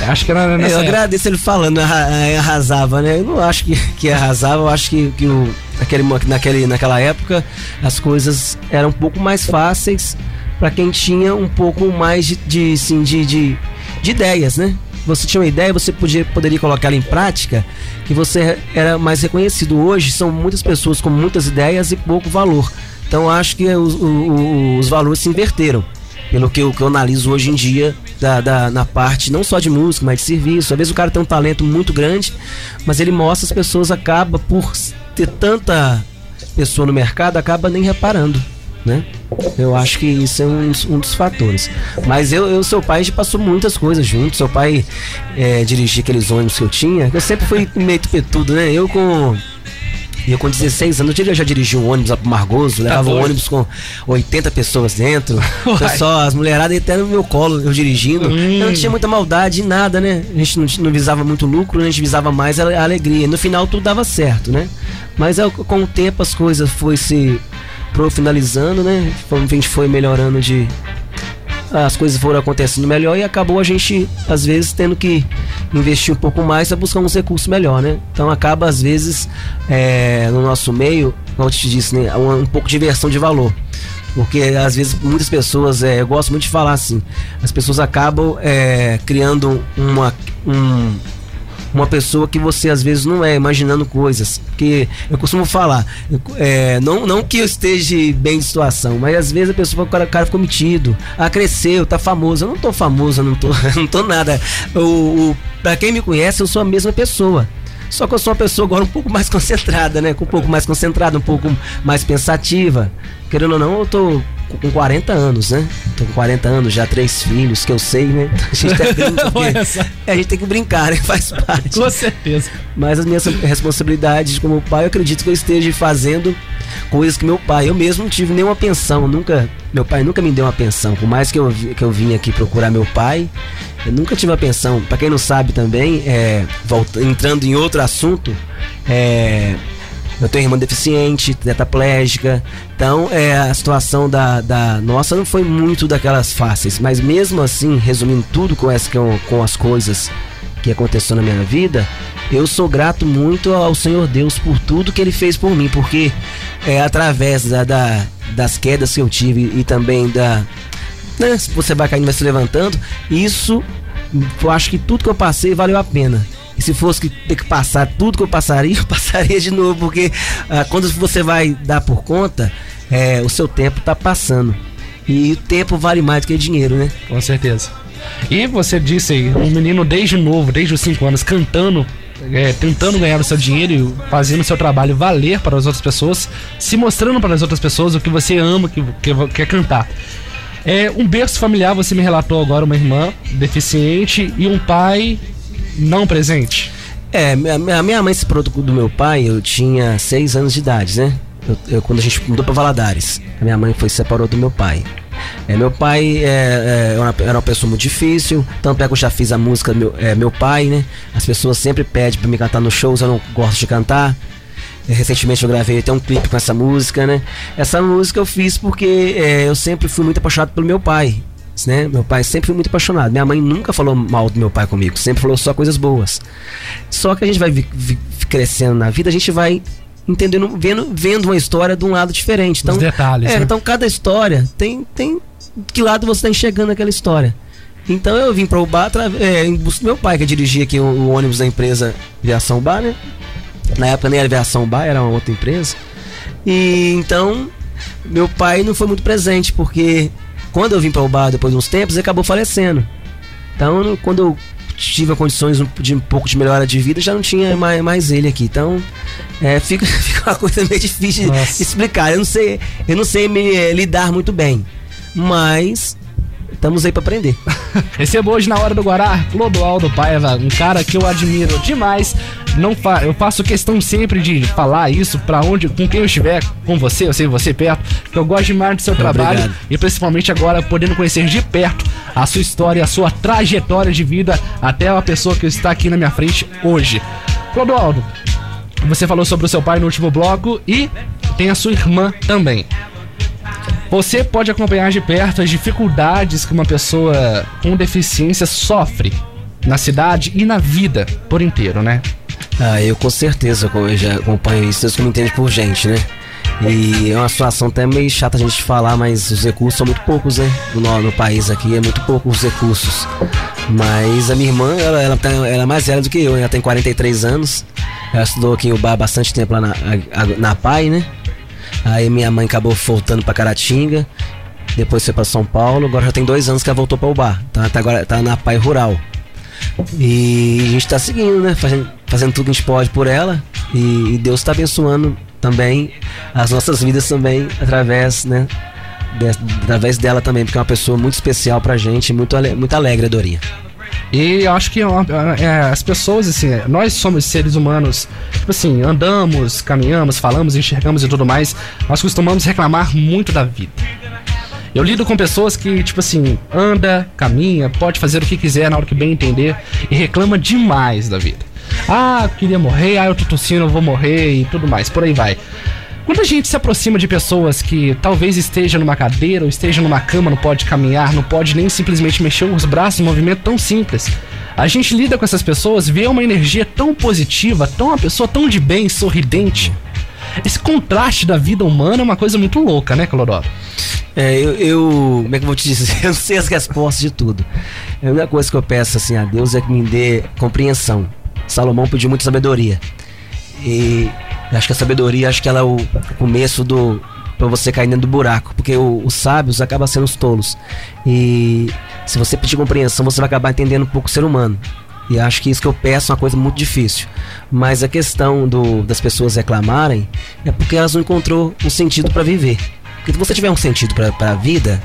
Eu Acho que era nessa eu agradeço ele falando, eh, arrasava, né? Eu não acho que, que arrasava, eu acho que, que o, aquele, mo- naquele, naquela época as coisas eram um pouco mais fáceis para quem tinha um pouco mais de, de, assim, de, de, de ideias, né? Você tinha uma ideia, você podia, poderia colocar ela em prática, que você era mais reconhecido. Hoje são muitas pessoas com muitas ideias e pouco valor. Então acho que os, o- o- os valores se inverteram pelo que eu, que eu analiso hoje em dia da, da- na parte não só de música, mas de serviço. Às vezes o cara tem um talento muito grande, mas ele mostra as pessoas acaba por ter tanta pessoa no mercado, acaba nem reparando, né? Eu acho que isso é um, dos- um dos fatores. Mas eu, eu seu pai, a gente passou muitas coisas juntos. Seu pai é, dirigia aqueles ônibus que eu tinha. Eu sempre fui meio tupetudo, né? Eu com e eu com 16 anos, eu já- dirigi um ônibus lá pro Margoso, levava um doido? ônibus com 80 pessoas dentro. Pessoal, as mulheradas até no meu colo, eu dirigindo. Hum. Eu não tinha muita maldade nada, né? A gente não, não visava muito lucro, né? a gente visava mais a, a alegria. No final tudo dava certo, né? Mas é, com o tempo as coisas foi se finalizando, né? A gente foi melhorando de, as coisas foram acontecendo melhor e acabou a gente, às vezes, tendo que investir um pouco mais para buscar uns recursos melhor, né? Então acaba, às vezes, é, no nosso meio, como eu te disse, né, um, um pouco de inversão de valor. Porque às vezes muitas pessoas, é, eu gosto muito de falar assim, as pessoas acabam é, criando uma, um, uma pessoa que você às vezes não é, imaginando coisas. Porque eu costumo falar, é, não, não que eu esteja bem de situação, mas às vezes a pessoa, o cara, o cara ficou metido, ah, cresceu, tá famoso. Eu não tô famoso, eu não tô, não tô nada. O, o, pra quem me conhece, eu sou a mesma pessoa. Só que eu sou uma pessoa agora um pouco mais concentrada, né? Um pouco mais concentrada, um pouco mais pensativa. Querendo ou não, eu tô com 40 anos, né? Tô com 40 anos, já três filhos, que eu sei, né? A gente, tá é, a gente tem que brincar, né? Faz parte. Com certeza. Mas as minhas responsabilidades como pai, eu acredito que eu esteja fazendo coisas que meu pai, eu mesmo não tive nenhuma pensão, nunca, meu pai nunca me deu uma pensão, por mais que eu, que eu vim aqui procurar meu pai, eu nunca tive uma pensão. Para quem não sabe também, é, volta, entrando em outro assunto, é, eu tenho irmã deficiente, tetraplégica. Então, é, a situação da, da nossa não foi muito daquelas fáceis. Mas mesmo assim, resumindo tudo com, essa, com, com as coisas que aconteceu na minha vida, eu sou grato muito ao Senhor Deus por tudo que Ele fez por mim. Porque é através da, da das quedas que eu tive e também da, né? Você vai caindo, vai se levantando. Isso, eu acho que tudo que eu passei valeu a pena. E se fosse ter que passar tudo que eu passaria, eu passaria de novo, porque ah, quando você vai dar por conta, é, o seu tempo está passando. E o tempo vale mais do que dinheiro, né? Com certeza. E você disse aí, um menino desde novo, desde os 5 anos, cantando, é, tentando ganhar o seu dinheiro e fazendo o seu trabalho valer para as outras pessoas, se mostrando para as outras pessoas o que você ama, que, que quer cantar. É, um berço familiar, você me relatou agora, uma irmã deficiente e um pai não presente. É, a minha mãe se produziu do meu pai, eu tinha seis anos de idade, né? Eu, eu, quando a gente mudou para Valadares, a minha mãe foi separou do meu pai. É, meu pai é, é, uma, era, uma, pessoa muito difícil, tanto é que eu já fiz a música meu, é, meu pai, né? As pessoas sempre pedem para me cantar nos shows, eu não gosto de cantar. Recentemente eu gravei até um clipe com essa música, né? Essa música eu fiz porque é, eu sempre fui muito apaixonado pelo meu pai. Né? Meu pai sempre foi muito apaixonado. Minha mãe nunca falou mal do meu pai comigo, sempre falou só coisas boas. Só que a gente vai vi, vi, crescendo na vida, a gente vai entendendo, vendo, vendo uma história de um lado diferente. Então, Os detalhes. É, né? Então cada história tem, tem que lado você está enxergando aquela história. Então eu vim para o bar é, em busca do meu pai, que dirigia aqui o, o ônibus da empresa Viação Bar, né? Na época nem era Aviação Bar, era uma outra empresa. E então, meu pai não foi muito presente, porque quando eu vim para o bar depois de uns tempos, ele acabou falecendo. Então, quando eu tive condições de um pouco de melhora de vida, já não tinha mais, mais ele aqui. Então, é, fica, fica uma coisa meio difícil Nossa. de explicar. Eu não sei, eu não sei me é, lidar muito bem. Mas estamos aí para aprender. Recebo hoje na hora do Guará Clodoaldo Paiva, um cara que eu admiro demais. Não fa eu faço questão sempre de falar isso para onde, com quem eu estiver, com você, eu sei você perto, que eu gosto demais do seu trabalho Obrigado. e principalmente agora podendo conhecer de perto a sua história, a sua trajetória de vida até a pessoa que está aqui na minha frente hoje. Clodoaldo, você falou sobre o seu pai no último bloco e tem a sua irmã também. Você pode acompanhar de perto as dificuldades que uma pessoa com deficiência sofre na cidade e na vida por inteiro, né? Ah, eu com certeza eu já acompanho isso, que me entende por gente, né? E é uma situação até meio chata a gente falar, mas os recursos são muito poucos, né? No, no país aqui é muito poucos os recursos. Mas a minha irmã, ela, ela, tá, ela é mais velha do que eu, ela tem 43 anos. Ela estudou aqui em Ubar bastante tempo lá na, na PAI, né? Aí minha mãe acabou voltando para Caratinga. Depois foi para São Paulo. Agora já tem dois anos que ela voltou para o bar. Tá, tá, agora tá na Pai Rural. E a gente tá seguindo, né? Fazendo, fazendo tudo que a gente pode por ela. E, e Deus está abençoando também as nossas vidas também através, né? De, através dela também, porque é uma pessoa muito especial pra gente, muito, muito alegre, Dorinha. E eu acho que é, é, as pessoas, assim, nós somos seres humanos, tipo assim, andamos, caminhamos, falamos, enxergamos e tudo mais, nós costumamos reclamar muito da vida. Eu lido com pessoas que, tipo assim, anda, caminha, pode fazer o que quiser na hora que bem entender e reclama demais da vida. Ah, queria morrer, ah, eu tô tossindo, eu vou morrer e tudo mais, por aí vai. Quando a gente se aproxima de pessoas que talvez esteja numa cadeira ou esteja numa cama, não pode caminhar, não pode nem simplesmente mexer os braços, um movimento tão simples. A gente lida com essas pessoas, vê uma energia tão positiva, tão uma pessoa tão de bem, sorridente. Esse contraste da vida humana é uma coisa muito louca, né, Clodoro? É, eu, eu- Como é que eu vou te dizer? Eu sei as respostas de tudo. A única coisa que eu peço assim a Deus é que me dê compreensão. Salomão pediu muita sabedoria. E acho que a sabedoria, acho que ela é o começo do. pra você cair dentro do buraco. Porque o- os sábios acabam sendo os tolos. E se você pedir compreensão, você vai acabar entendendo um pouco o ser humano. E acho que isso que eu peço é uma coisa muito difícil. Mas a questão do, das pessoas reclamarem é porque elas não encontrou um sentido para viver. Porque se você tiver um sentido para a vida,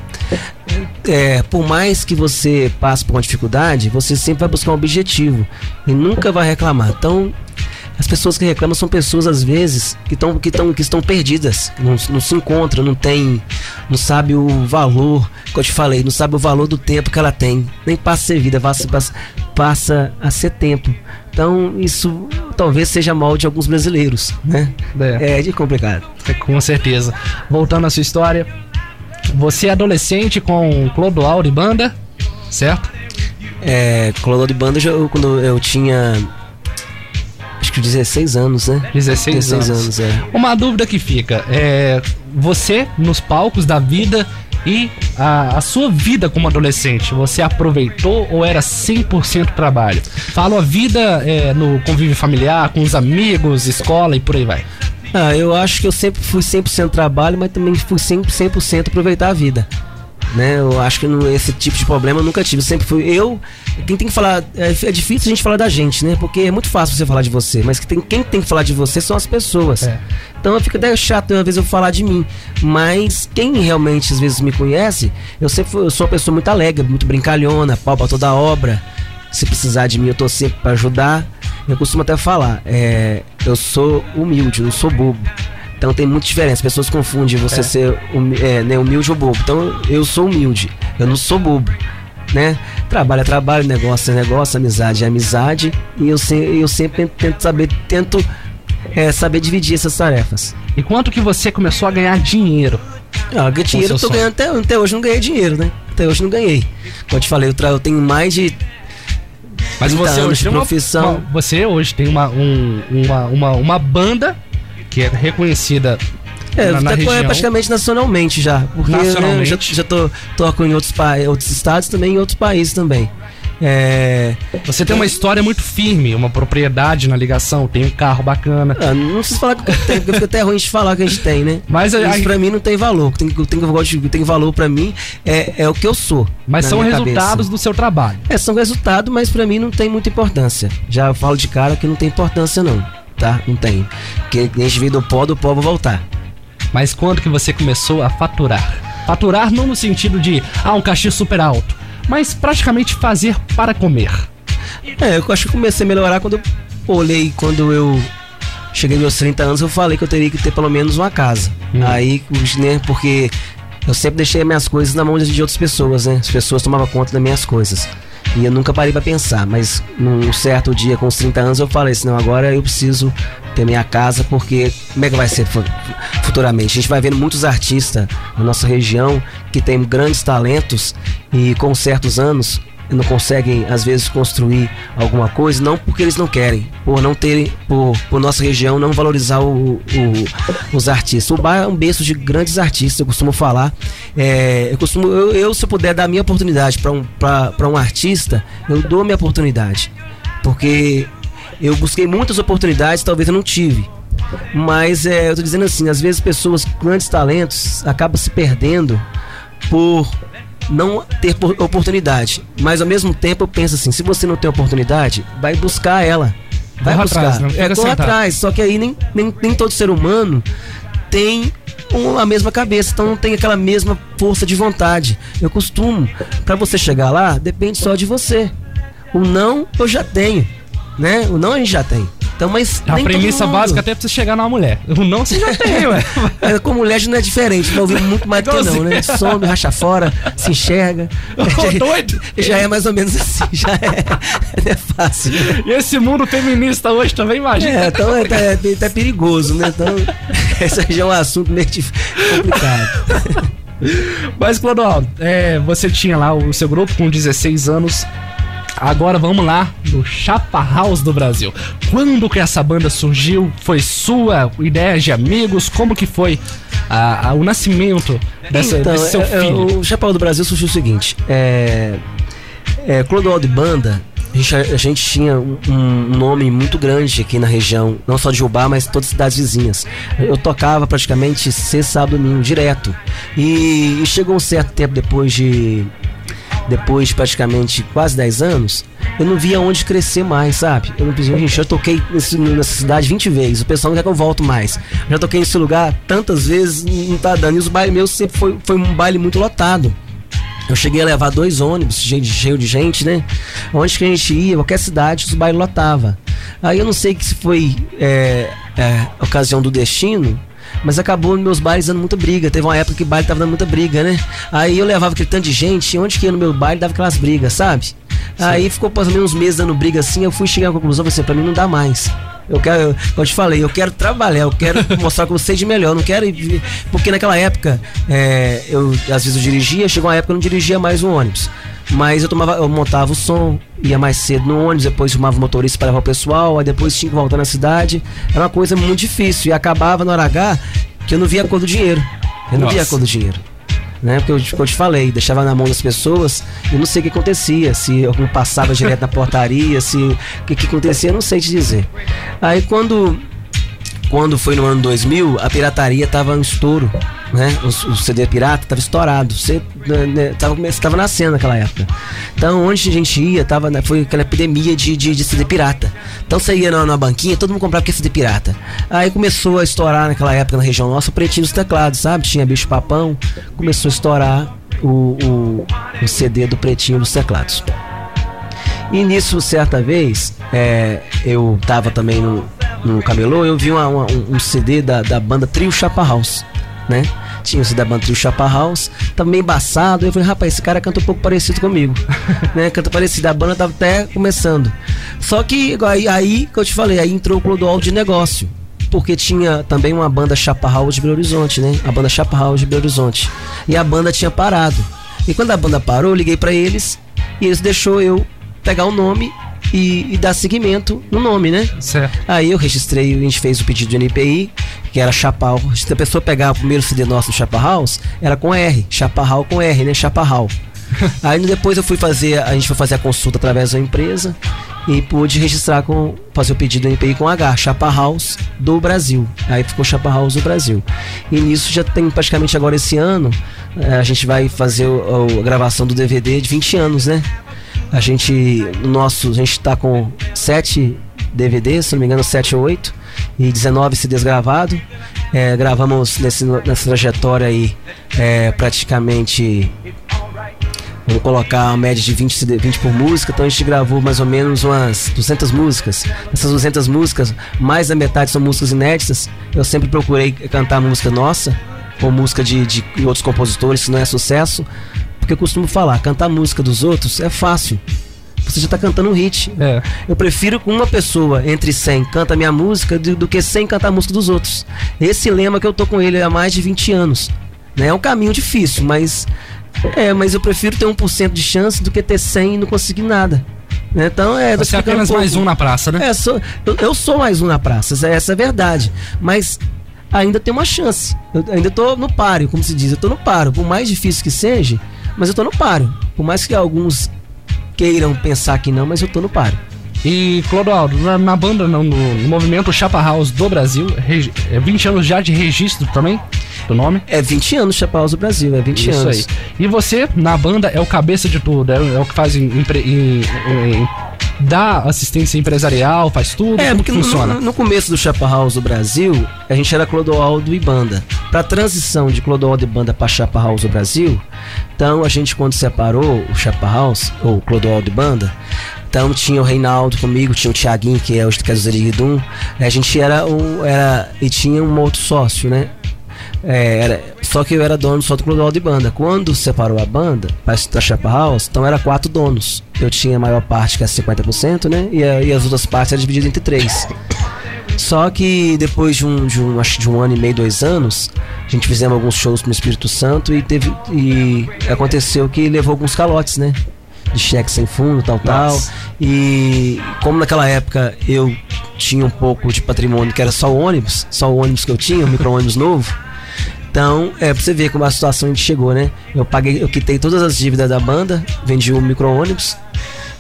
é, por mais que você passe por uma dificuldade, você sempre vai buscar um objetivo e nunca vai reclamar. Então, as pessoas que reclamam são pessoas às vezes que estão que estão que estão perdidas, não, não se encontram, não tem, não sabe o valor, que eu te falei, não sabe o valor do tempo que ela tem, nem passa a ser vida, passa, passa, passa a ser tempo. Então, isso talvez seja mal de alguns brasileiros, né? É, de complicado. É, com certeza. Voltando à sua história, você é adolescente com Clodoaldo e banda, certo? É, Clodoaldo de banda eu, quando eu tinha que 16 anos, né? 16, anos. é. Uma dúvida que fica é você nos palcos da vida e a, a sua vida como adolescente, você aproveitou ou era 100% trabalho? Falo a vida é, no convívio familiar, com os amigos, escola e por aí vai. Ah, eu acho que eu sempre fui 100% trabalho, mas também fui 100%, 100 aproveitar a vida. Né? Eu acho que não- esse tipo de problema eu nunca tive. Sempre fui. Eu. Quem tem que falar. É, é difícil a gente falar da gente, né? Porque é muito fácil você falar de você. Mas que tem, quem tem que falar de você são as pessoas. Então fica até chato às vezes eu falar de mim. Mas quem realmente às vezes me conhece, eu sempre fui- eu sou uma pessoa muito alegre, muito brincalhona, pau pra toda obra. Se precisar de mim, eu tô sempre pra ajudar. Eu costumo até falar, é, eu sou humilde, eu não sou bobo. Então tem muita diferença. As pessoas confundem você É. ser humi- é, né, humilde ou bobo. Então eu sou humilde, eu não sou bobo. Né? Trabalho é trabalho, negócio é negócio, amizade é amizade. E eu, se, eu sempre tento saber, tento é, saber dividir essas tarefas. E quanto que você começou a ganhar dinheiro? Ah, dinheiro eu tô ganhando até, até hoje não ganhei dinheiro, né? Até hoje não ganhei. Como eu te falei, eu, eu tenho mais de. Mas 30 você hoje uma, profissão. uma- você hoje tem uma, um- uma, uma, uma banda que é reconhecida É, na, na tá região. praticamente nacionalmente já. Porque Nacionalmente. eu já, já tô, toco em outros, outros estados também em outros países também. É, Você tem uma história muito firme, uma propriedade na ligação, tem um carro bacana. Ah, não preciso falar que eu tenho, porque fica até ruim de falar que a gente tem, né? Mas Isso a- pra mim não tem valor. O que tem, tem, que tem valor pra mim é, é o que eu sou. Mas são resultados cabeça. do seu trabalho. É, são resultados, mas pra mim não tem muita importância. Já falo de cara que não tem importância, não. Tá? Não tem. Porque a gente veio do pó, do pó vai voltar. Mas quando que você começou a faturar? Faturar não no sentido de, ah, um cachê super alto, mas praticamente fazer para comer. É, eu acho que comecei a melhorar quando eu olhei, quando eu cheguei meus 30 anos, eu falei que eu teria que ter pelo menos uma casa. Aí, né, porque eu sempre deixei minhas coisas na mão de de outras pessoas, né? As pessoas tomavam conta das minhas coisas. E eu nunca parei pra pensar, mas num certo dia, com os 30 anos, eu falei assim, não, agora eu preciso ter minha casa, porque como é que vai ser fu- futuramente? A gente vai vendo muitos artistas na nossa região que tem grandes talentos e com certos anos não conseguem às vezes construir alguma coisa, não porque eles não querem, por não terem, por, por nossa região não valorizar o, o- os artistas. O bar é um berço de grandes artistas, eu costumo falar. É, eu costumo, eu, eu, se eu puder dar minha oportunidade para um, pra- um artista, eu dou minha oportunidade, porque eu busquei muitas oportunidades, talvez eu não tive. Mas é, eu tô dizendo assim, às vezes pessoas grandes talentos acabam se perdendo por não ter por- oportunidade. Mas ao mesmo tempo eu penso assim, se você não tem oportunidade, vai buscar ela. Vai Corra buscar. atrás, não é, atrás. Só que aí nem, nem, nem todo ser humano tem um- a mesma cabeça, então não tem aquela mesma força de vontade. Eu costumo, pra você chegar lá, depende só de você. O não eu já tenho, né? O não a gente já tem. Então, mas É a premissa básica até pra você chegar numa mulher. O não você já tem, ué. É, com mulher não é diferente, vai ouvir muito mais do que não, né? Some, racha fora, se enxerga. Ô, doido! Já é mais ou menos assim, já é, não é fácil. E esse mundo feminista hoje também, imagina. É, então é, é, é até perigoso, né? Então, esse já é um assunto meio complicado. Mas, Clodoaldo, é, você tinha lá o seu grupo com 16 anos. Agora vamos lá no Chapa House do Brasil. Quando que essa banda surgiu? Foi sua ideia de amigos? Como que foi a- a- o nascimento dessa, então, desse seu é- é, filho? o Chapéu do Brasil surgiu o seguinte: é, é, Clodoaldo e Banda, a gente, a gente tinha um, um nome muito grande aqui na região, não só de Jubá, mas todas as cidades vizinhas. Eu tocava praticamente sexta, sábado, domingo, direto. E, e chegou um certo tempo depois de. Depois de praticamente quase 10 anos, eu não via onde crescer mais, sabe? Eu não pensei, gente, eu toquei nesse- nessa cidade 20 vezes, o pessoal não quer que eu volto mais. Já toquei nesse lugar tantas vezes, não tá dando. E os bailes meus sempre foi, foi um baile muito lotado. Eu cheguei a levar dois ônibus cheio de, gente, né? Onde que a gente ia, qualquer cidade, os bailes lotava. Aí eu não sei que se foi é, é, ocasião do destino, mas acabou meus bailes dando muita briga. Teve uma época que o baile tava dando muita briga, né? Aí eu levava aquele tanto de gente, onde que ia no meu baile dava aquelas brigas, sabe? Aí ficou passando uns meses dando briga assim, eu fui chegar à conclusão, falei assim, pra mim não dá mais. Eu quero, eu, como eu te falei, eu quero trabalhar, eu quero mostrar que eu sei de melhor, eu não quero. ir- Porque naquela época, é, eu às vezes eu dirigia, chegou uma época que eu não dirigia mais um ônibus. Mas eu tomava, eu montava o som, ia mais cedo no ônibus, depois chamava o motorista para levar o pessoal, aí depois tinha que voltar na cidade. Era uma coisa muito difícil. E acabava na hora H que eu não via a cor do dinheiro. Eu não via a Nossa. cor do dinheiro né? Porque eu, como eu te falei, deixava na mão das pessoas, eu não sei o que acontecia, se não passava direto na portaria, se o que, que acontecia, eu não sei te dizer. Aí quando quando foi no ano 2000, a pirataria tava em estouro, né? O, o CD pirata tava estourado, você né, né, tava, tava nascendo naquela época. Então, onde a gente ia, tava, né, foi aquela epidemia de, de, de CD pirata. Então, você ia na, na banquinha, todo mundo comprava aquele CD pirata. Aí começou a estourar naquela época na região nossa, o pretinho dos teclados, sabe? Tinha bicho papão, começou a estourar o, o, o CD do pretinho dos teclados. E nisso, certa vez, é, eu tava também no, no camelô, eu vi uma- uma- um, um CD da, da banda Trio Chapa House, né? Tinha o CD da banda Trio Chapa House, tava meio embaçado, eu falei, rapaz, esse cara canta um pouco parecido comigo, né? Canta parecido, a banda tava até começando. Só que aí, aí que eu te falei, aí entrou o Clodoaldo de negócio. Porque tinha também uma banda Chapa House de Belo Horizonte, né? A banda Chapa House de Belo Horizonte. E a banda tinha parado. E quando a banda parou, eu liguei pra eles e eles deixou eu pegar o nome e, e dar seguimento no nome, né? Certo. Aí eu registrei, a gente fez o pedido de NPI, que era Chapal. Se a pessoa pegar o primeiro CD nosso do Chapa House, era com R, Chaparral com R, né? Chaparral. Aí depois eu fui fazer, a gente foi fazer a consulta através da empresa e pude registrar com fazer o pedido do NPI com H, Chapa House do Brasil. Aí ficou Chapa House do Brasil. E nisso já tem praticamente agora esse ano, eh, a gente vai fazer o- a gravação do DVD de 20 anos, né? A gente, no nosso, a gente tá com 7 DVDs, se não me engano, 7 ou 8, e 19 CDs gravados. É, gravamos nesse, nessa trajetória aí é, praticamente Vamos colocar uma média de 20, CD, 20 por música, então a gente gravou mais ou menos umas 200 músicas. Dessas 200 músicas, mais da metade são músicas inéditas. Eu sempre procurei cantar música nossa, ou música de, de outros compositores, se não é sucesso. Porque eu costumo falar, cantar música dos outros é fácil. Você já tá cantando um hit. Eu prefiro que uma pessoa entre 100 canta minha música do, do que 100 cantar a música dos outros. Esse lema que eu tô com ele há mais de 20 anos. Né? É um caminho difícil, mas é, mas eu prefiro ter 1% de chance do que ter 100 e não conseguir nada. Né? Então é. Você é apenas mais um na praça, né? É, sou, eu, eu sou mais um na praça, essa, essa é a verdade. Mas ainda tem uma chance. Eu ainda tô no páreo, como se diz. Eu tô no páreo. Por mais difícil que seja, mas eu tô no páreo. Por mais que alguns queiram pensar que não, mas eu tô no páreo. E, Clodoaldo, na, na banda, no, no- movimento Chapa House do Brasil, regi- é 20 anos já de registro também do nome? É 20 anos Chapa House do Brasil, é 20 Isso anos. aí. E você, na banda, é o cabeça de tudo, é, é o que faz em, empre- em- em- dá assistência empresarial, faz tudo, É, porque funciona? no- no começo do Chapa House do Brasil, a gente era Clodoaldo e banda. Pra transição de Clodoaldo e banda pra Chapa House do Brasil, então a gente quando separou o Chapa House, ou Clodoaldo e banda, então tinha o Reinaldo comigo, tinha o Thiaguinho, que é o que é do Zeriguidum, a gente era um, era, e tinha um outro sócio, né? É, era, só que eu era dono só do Clodoaldo e banda. Quando separou a banda, para Chapa House, então era quatro donos. Eu tinha a maior parte, que é 50%, né? E, a- e as outras partes eram divididas entre três. Só que depois de um, de um, acho de um ano e meio, dois anos, a gente fizemos alguns shows no Espírito Santo e teve. E aconteceu que levou alguns calotes, né? de cheque sem fundo, tal, tal. E como naquela época eu tinha um pouco de patrimônio que era só o ônibus, só o ônibus que eu tinha, o micro-ônibus novo. Então, é pra você ver como a situação a gente chegou, né? Eu paguei, eu quitei todas as dívidas da banda, vendi o micro-ônibus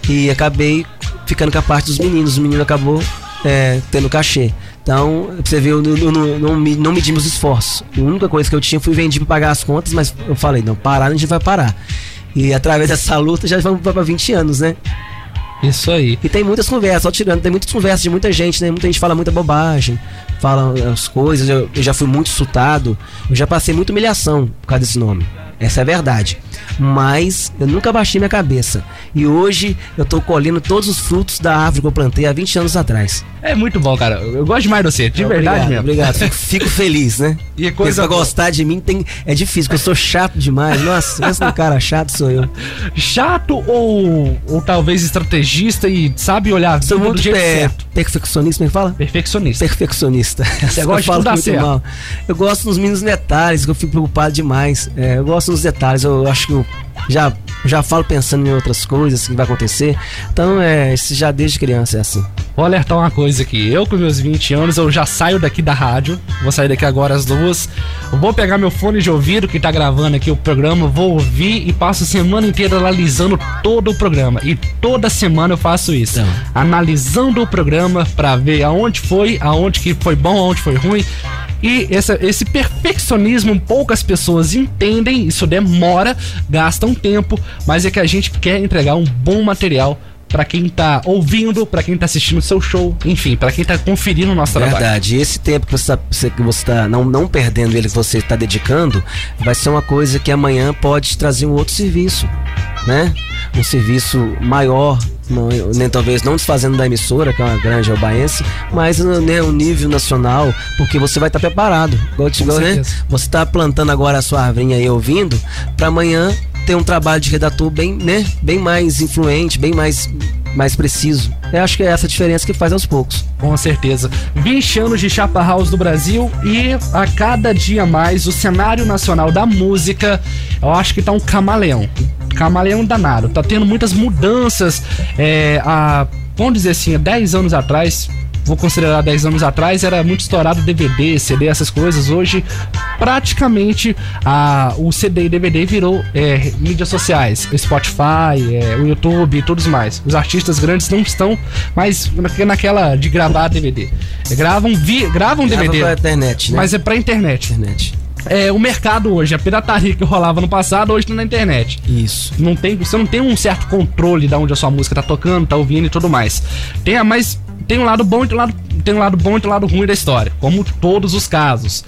e acabei ficando com a parte dos meninos. O menino acabou é, tendo cachê. Então, você ver, eu não, não, não, não medimos esforços. A única coisa que eu tinha foi vendi pra pagar as contas, mas eu falei, não, parar a gente vai parar. E através dessa luta já vamos pra 20 anos, né? Isso aí. E tem muitas conversas, só tirando, tem muitas conversas de muita gente, né? Muita gente fala muita bobagem, fala as coisas, eu, eu já fui muito insultado, eu já passei muita humilhação por causa desse nome. Essa é a verdade. Mas eu nunca baixei minha cabeça. E hoje eu tô colhendo todos os frutos da árvore que eu plantei há 20 anos atrás. É muito bom, cara. Eu gosto demais de você, de verdade obrigado, mesmo. Obrigado, fico, fico feliz, né? E Porque coisa pra boa. gostar de mim tem, é difícil, porque eu sou chato demais. Nossa, pensa num cara chato sou eu. Chato ou, ou talvez estrategista e sabe olhar Sou vida do muito jeito é, certo. perfeccionista, como é que fala? Perfeccionista. Perfeccionista. Você Eu gosta de tudo muito certo. mal. Eu gosto dos mínimos detalhes, que eu fico preocupado demais. É, eu gosto dos detalhes, eu acho eu já, já falo pensando em outras coisas que vai acontecer. Então, é, isso já desde criança é assim. Vou alertar uma coisa aqui. Eu, com meus 20 anos, eu já saio daqui da rádio. Vou sair daqui agora às duas. Vou pegar meu fone de ouvido que tá gravando aqui o programa, vou ouvir e passo a semana inteira analisando todo o programa. E toda semana eu faço isso. Analisando o programa pra ver aonde foi, aonde que foi bom, aonde foi ruim. E essa- esse perfeccionismo poucas pessoas entendem, isso demora, gastam tempo, mas é que a gente quer entregar um bom material pra quem tá ouvindo, pra quem tá assistindo o seu show, enfim, pra quem tá conferindo o nosso trabalho. Verdade. Esse tempo que você você, que você tá não, não perdendo ele, que você está dedicando, vai ser uma coisa que amanhã pode trazer um outro serviço, né? Um serviço maior, não, nem talvez não desfazendo da emissora, que é uma grande albaense, mas né, um nível nacional, porque você vai estar preparado. Igual, igual, né? Você está plantando agora a sua árvore aí ouvindo, para amanhã ter um trabalho de redator bem, né, bem mais influente, bem mais mais preciso. Eu acho que é essa diferença que faz aos poucos. Com certeza. 20 anos de Chapa House do Brasil e a cada dia mais o cenário nacional da música, eu acho que tá um camaleão. Camaleão danado. Tá tendo muitas mudanças. É, a, vamos dizer assim, há 10 anos atrás. Vou considerar 10 anos atrás, era muito estourado DVD, CD, essas coisas. Hoje, praticamente, a, o CD e DVD virou é, mídias sociais, Spotify, é, o YouTube e tudo mais. Os artistas grandes não estão mais na- naquela de gravar DVD. Gravam, vi, gravam Grava DVD. pra internet, né? Mas é pra internet. Internet. É, o mercado hoje, a pirataria que rolava no passado, hoje tá na internet. Isso. Não tem, você não tem um certo controle de onde a sua música tá tocando, tá ouvindo e tudo mais. Tem a mais tem um lado bom e tem um lado, tem um lado bom e um lado ruim da história, como todos os casos.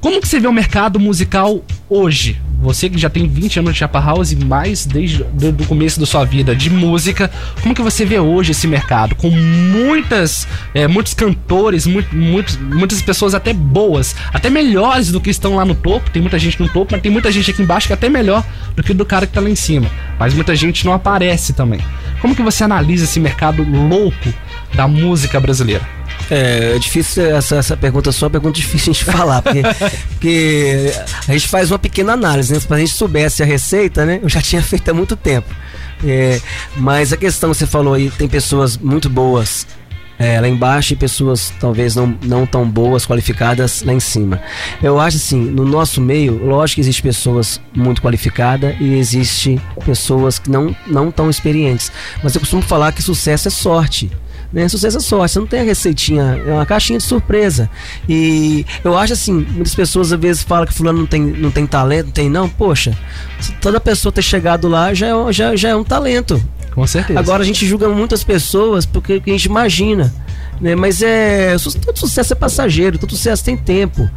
Como que você vê o mercado musical hoje? Você que já tem 20 anos de Chapa House e mais desde do começo da sua vida de música, como que você vê hoje esse mercado? Com muitas, é, muitos cantores, muito, muitos, muitas pessoas até boas, até melhores do que estão lá no topo. Tem muita gente no topo, mas tem muita gente aqui embaixo que é até melhor do que do cara que tá lá em cima. Mas muita gente não aparece também. Como que você analisa esse mercado louco da música brasileira? É, é difícil essa, essa pergunta só é uma pergunta difícil de falar, porque, porque a gente faz uma pequena análise, né? Se a gente soubesse a receita, né? Eu já tinha feito há muito tempo. É, mas a questão que você falou aí, tem pessoas muito boas é, lá embaixo e pessoas talvez não, não tão boas, qualificadas lá em cima. Eu acho assim, no nosso meio, lógico que existe pessoas muito qualificadas e existe pessoas que não, não tão experientes. Mas eu costumo falar que sucesso é sorte. Né? Sucesso é sorte, você não tem a receitinha, é uma caixinha de surpresa. E eu acho assim, muitas pessoas às vezes falam que fulano não tem, não tem talento, não tem não, poxa, se toda pessoa ter chegado lá já é, um- já, já é um talento. Com certeza. Agora a gente julga muitas pessoas porque a gente imagina. Né? Mas é. Todo sucesso é passageiro, todo sucesso tem tempo.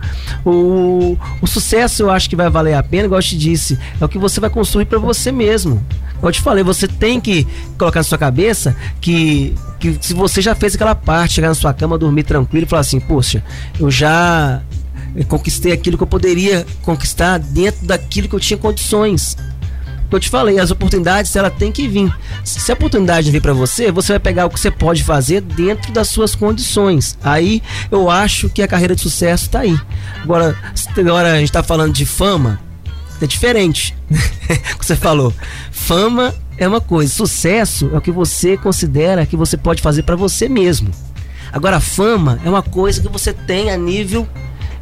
O, o sucesso eu acho que vai valer a pena, igual eu te disse, é o que você vai construir para você mesmo. Eu te falei, você tem que colocar na sua cabeça que, que se você já fez aquela parte, chegar na sua cama, dormir tranquilo e falar assim, poxa, eu já eh, conquistei aquilo que eu poderia conquistar dentro daquilo que eu tinha condições. Que eu te falei, as oportunidades ela tem que vir. Se a oportunidade vir para você, você vai pegar o que você pode fazer dentro das suas condições. Aí eu acho que a carreira de sucesso tá aí. Agora, agora a gente tá falando de fama, é diferente. que você falou. Fama é uma coisa, sucesso é o que você considera que você pode fazer para você mesmo. Agora, fama é uma coisa que você tem a nível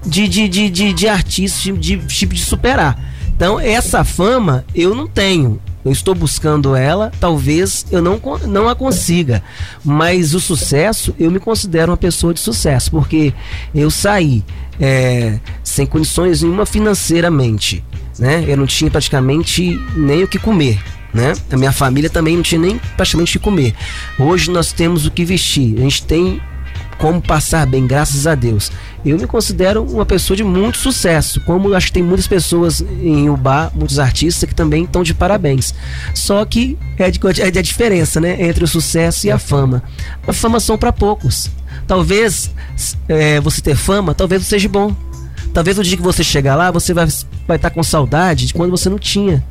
de, de, de, de, de artista, de tipo de superar. Então, essa fama eu não tenho. Eu estou buscando ela, talvez eu não, não a consiga. Mas o sucesso, eu me considero uma pessoa de sucesso, porque eu saí é, sem condições nenhuma financeiramente. Né? Eu não tinha praticamente nem o que comer. Né? A minha família também não tinha nem praticamente o que comer. Hoje nós temos o que vestir. A gente tem como passar bem, graças a Deus. Eu me considero uma pessoa de muito sucesso, como acho que tem muitas pessoas em Ubá, muitos artistas que também estão de parabéns. Só que é, de, é de a diferença, né, entre o sucesso e a fama. A fama são para poucos. Talvez é, você ter fama, talvez seja bom. Talvez no dia que você chegar lá, você vai vai estar com saudade de quando você não tinha.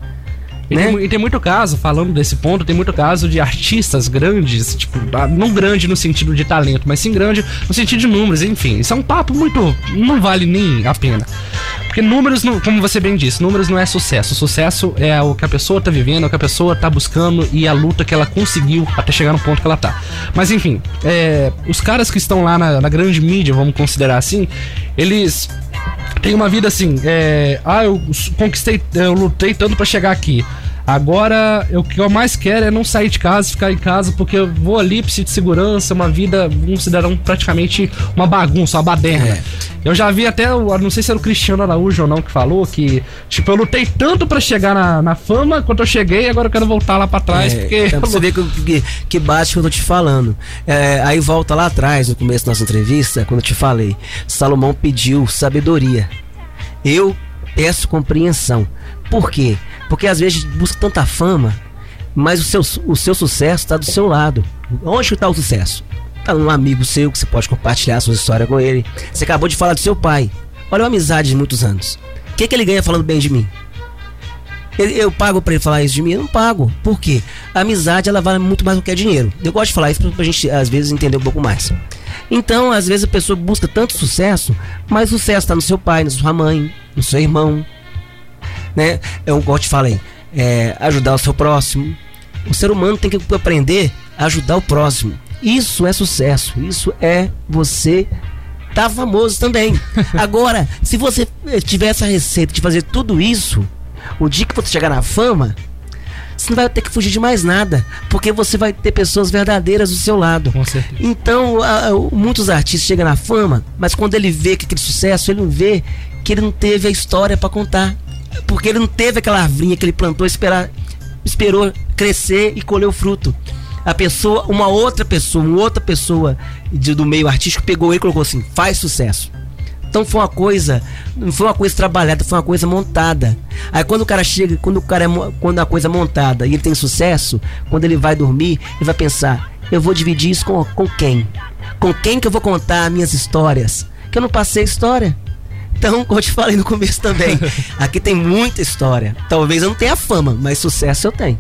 E, né? tem, e, tem, muito caso, falando desse ponto, tem muito caso de artistas grandes, tipo, ah, não grande no sentido de talento, mas sim grande no sentido de números, enfim. Isso é um papo muito. não vale nem a pena. Porque números, como você bem disse, números não é sucesso. Sucesso é o que a pessoa tá vivendo, é o que a pessoa tá buscando e a luta que ela conseguiu até chegar no ponto que ela tá. Mas enfim, é, os caras que estão lá na, na grande mídia, vamos considerar assim, eles tem uma vida assim, é, ah, eu conquistei, eu lutei tanto para chegar aqui. Agora, o que eu mais quero é não sair de casa, ficar em casa, porque eu vou ali, preciso de segurança, uma vida, um cidadão praticamente uma bagunça, uma baderna. É. Eu já vi até, não sei se era o Cristiano Araújo ou não que falou que, tipo, eu lutei tanto para chegar na, na, fama quanto eu cheguei, agora eu quero voltar lá para trás, é, porque. Pra você ver que, que, que bate que eu tô te falando. É, aí volta lá atrás, no começo da nossa entrevista, quando eu te falei, Salomão pediu sabedoria. Eu peço compreensão. Por quê? Porque às vezes busca tanta fama, mas o seu, o seu sucesso está do seu lado. Onde está o sucesso? Está num amigo seu que você pode compartilhar sua história com ele. Você acabou de falar do seu pai. Olha uma amizade de muitos anos. O que, que ele ganha falando bem de mim? Eu, eu pago para ele falar isso de mim? Eu não pago. Por quê? A amizade ela vale muito mais do que dinheiro. Eu gosto de falar isso para a gente às vezes entender um pouco mais. Então, às vezes a pessoa busca tanto sucesso, mas o sucesso está no seu pai, na sua mãe, no seu irmão, né? Eu gosto de falei, é, ajudar o seu próximo. O ser humano tem que aprender a ajudar o próximo. Isso é sucesso. Isso é você tá famoso também. Agora, se você tiver essa receita de fazer tudo isso, o dia que você chegar na fama, você não vai ter que fugir de mais nada, porque você vai ter pessoas verdadeiras do seu lado. Com certeza. Então, muitos artistas chegam na fama, mas quando ele vê que aquele sucesso, ele não vê que ele não teve a história para contar porque ele não teve aquela arvinha que ele plantou, esperar, esperou crescer e colher o fruto. A pessoa, uma outra pessoa, uma outra pessoa de, do meio artístico pegou ele e colocou assim: faz sucesso. Então foi uma coisa, não foi uma coisa trabalhada, foi uma coisa montada. Aí quando o cara chega, quando o cara é, quando a coisa é montada e ele tem sucesso, quando ele vai dormir, ele vai pensar: eu vou dividir isso com, com quem? Com quem que eu vou contar minhas histórias? Que eu não passei história. Então, como eu te falei no começo também, aqui tem muita história. Talvez eu não tenha fama, mas sucesso eu tenho.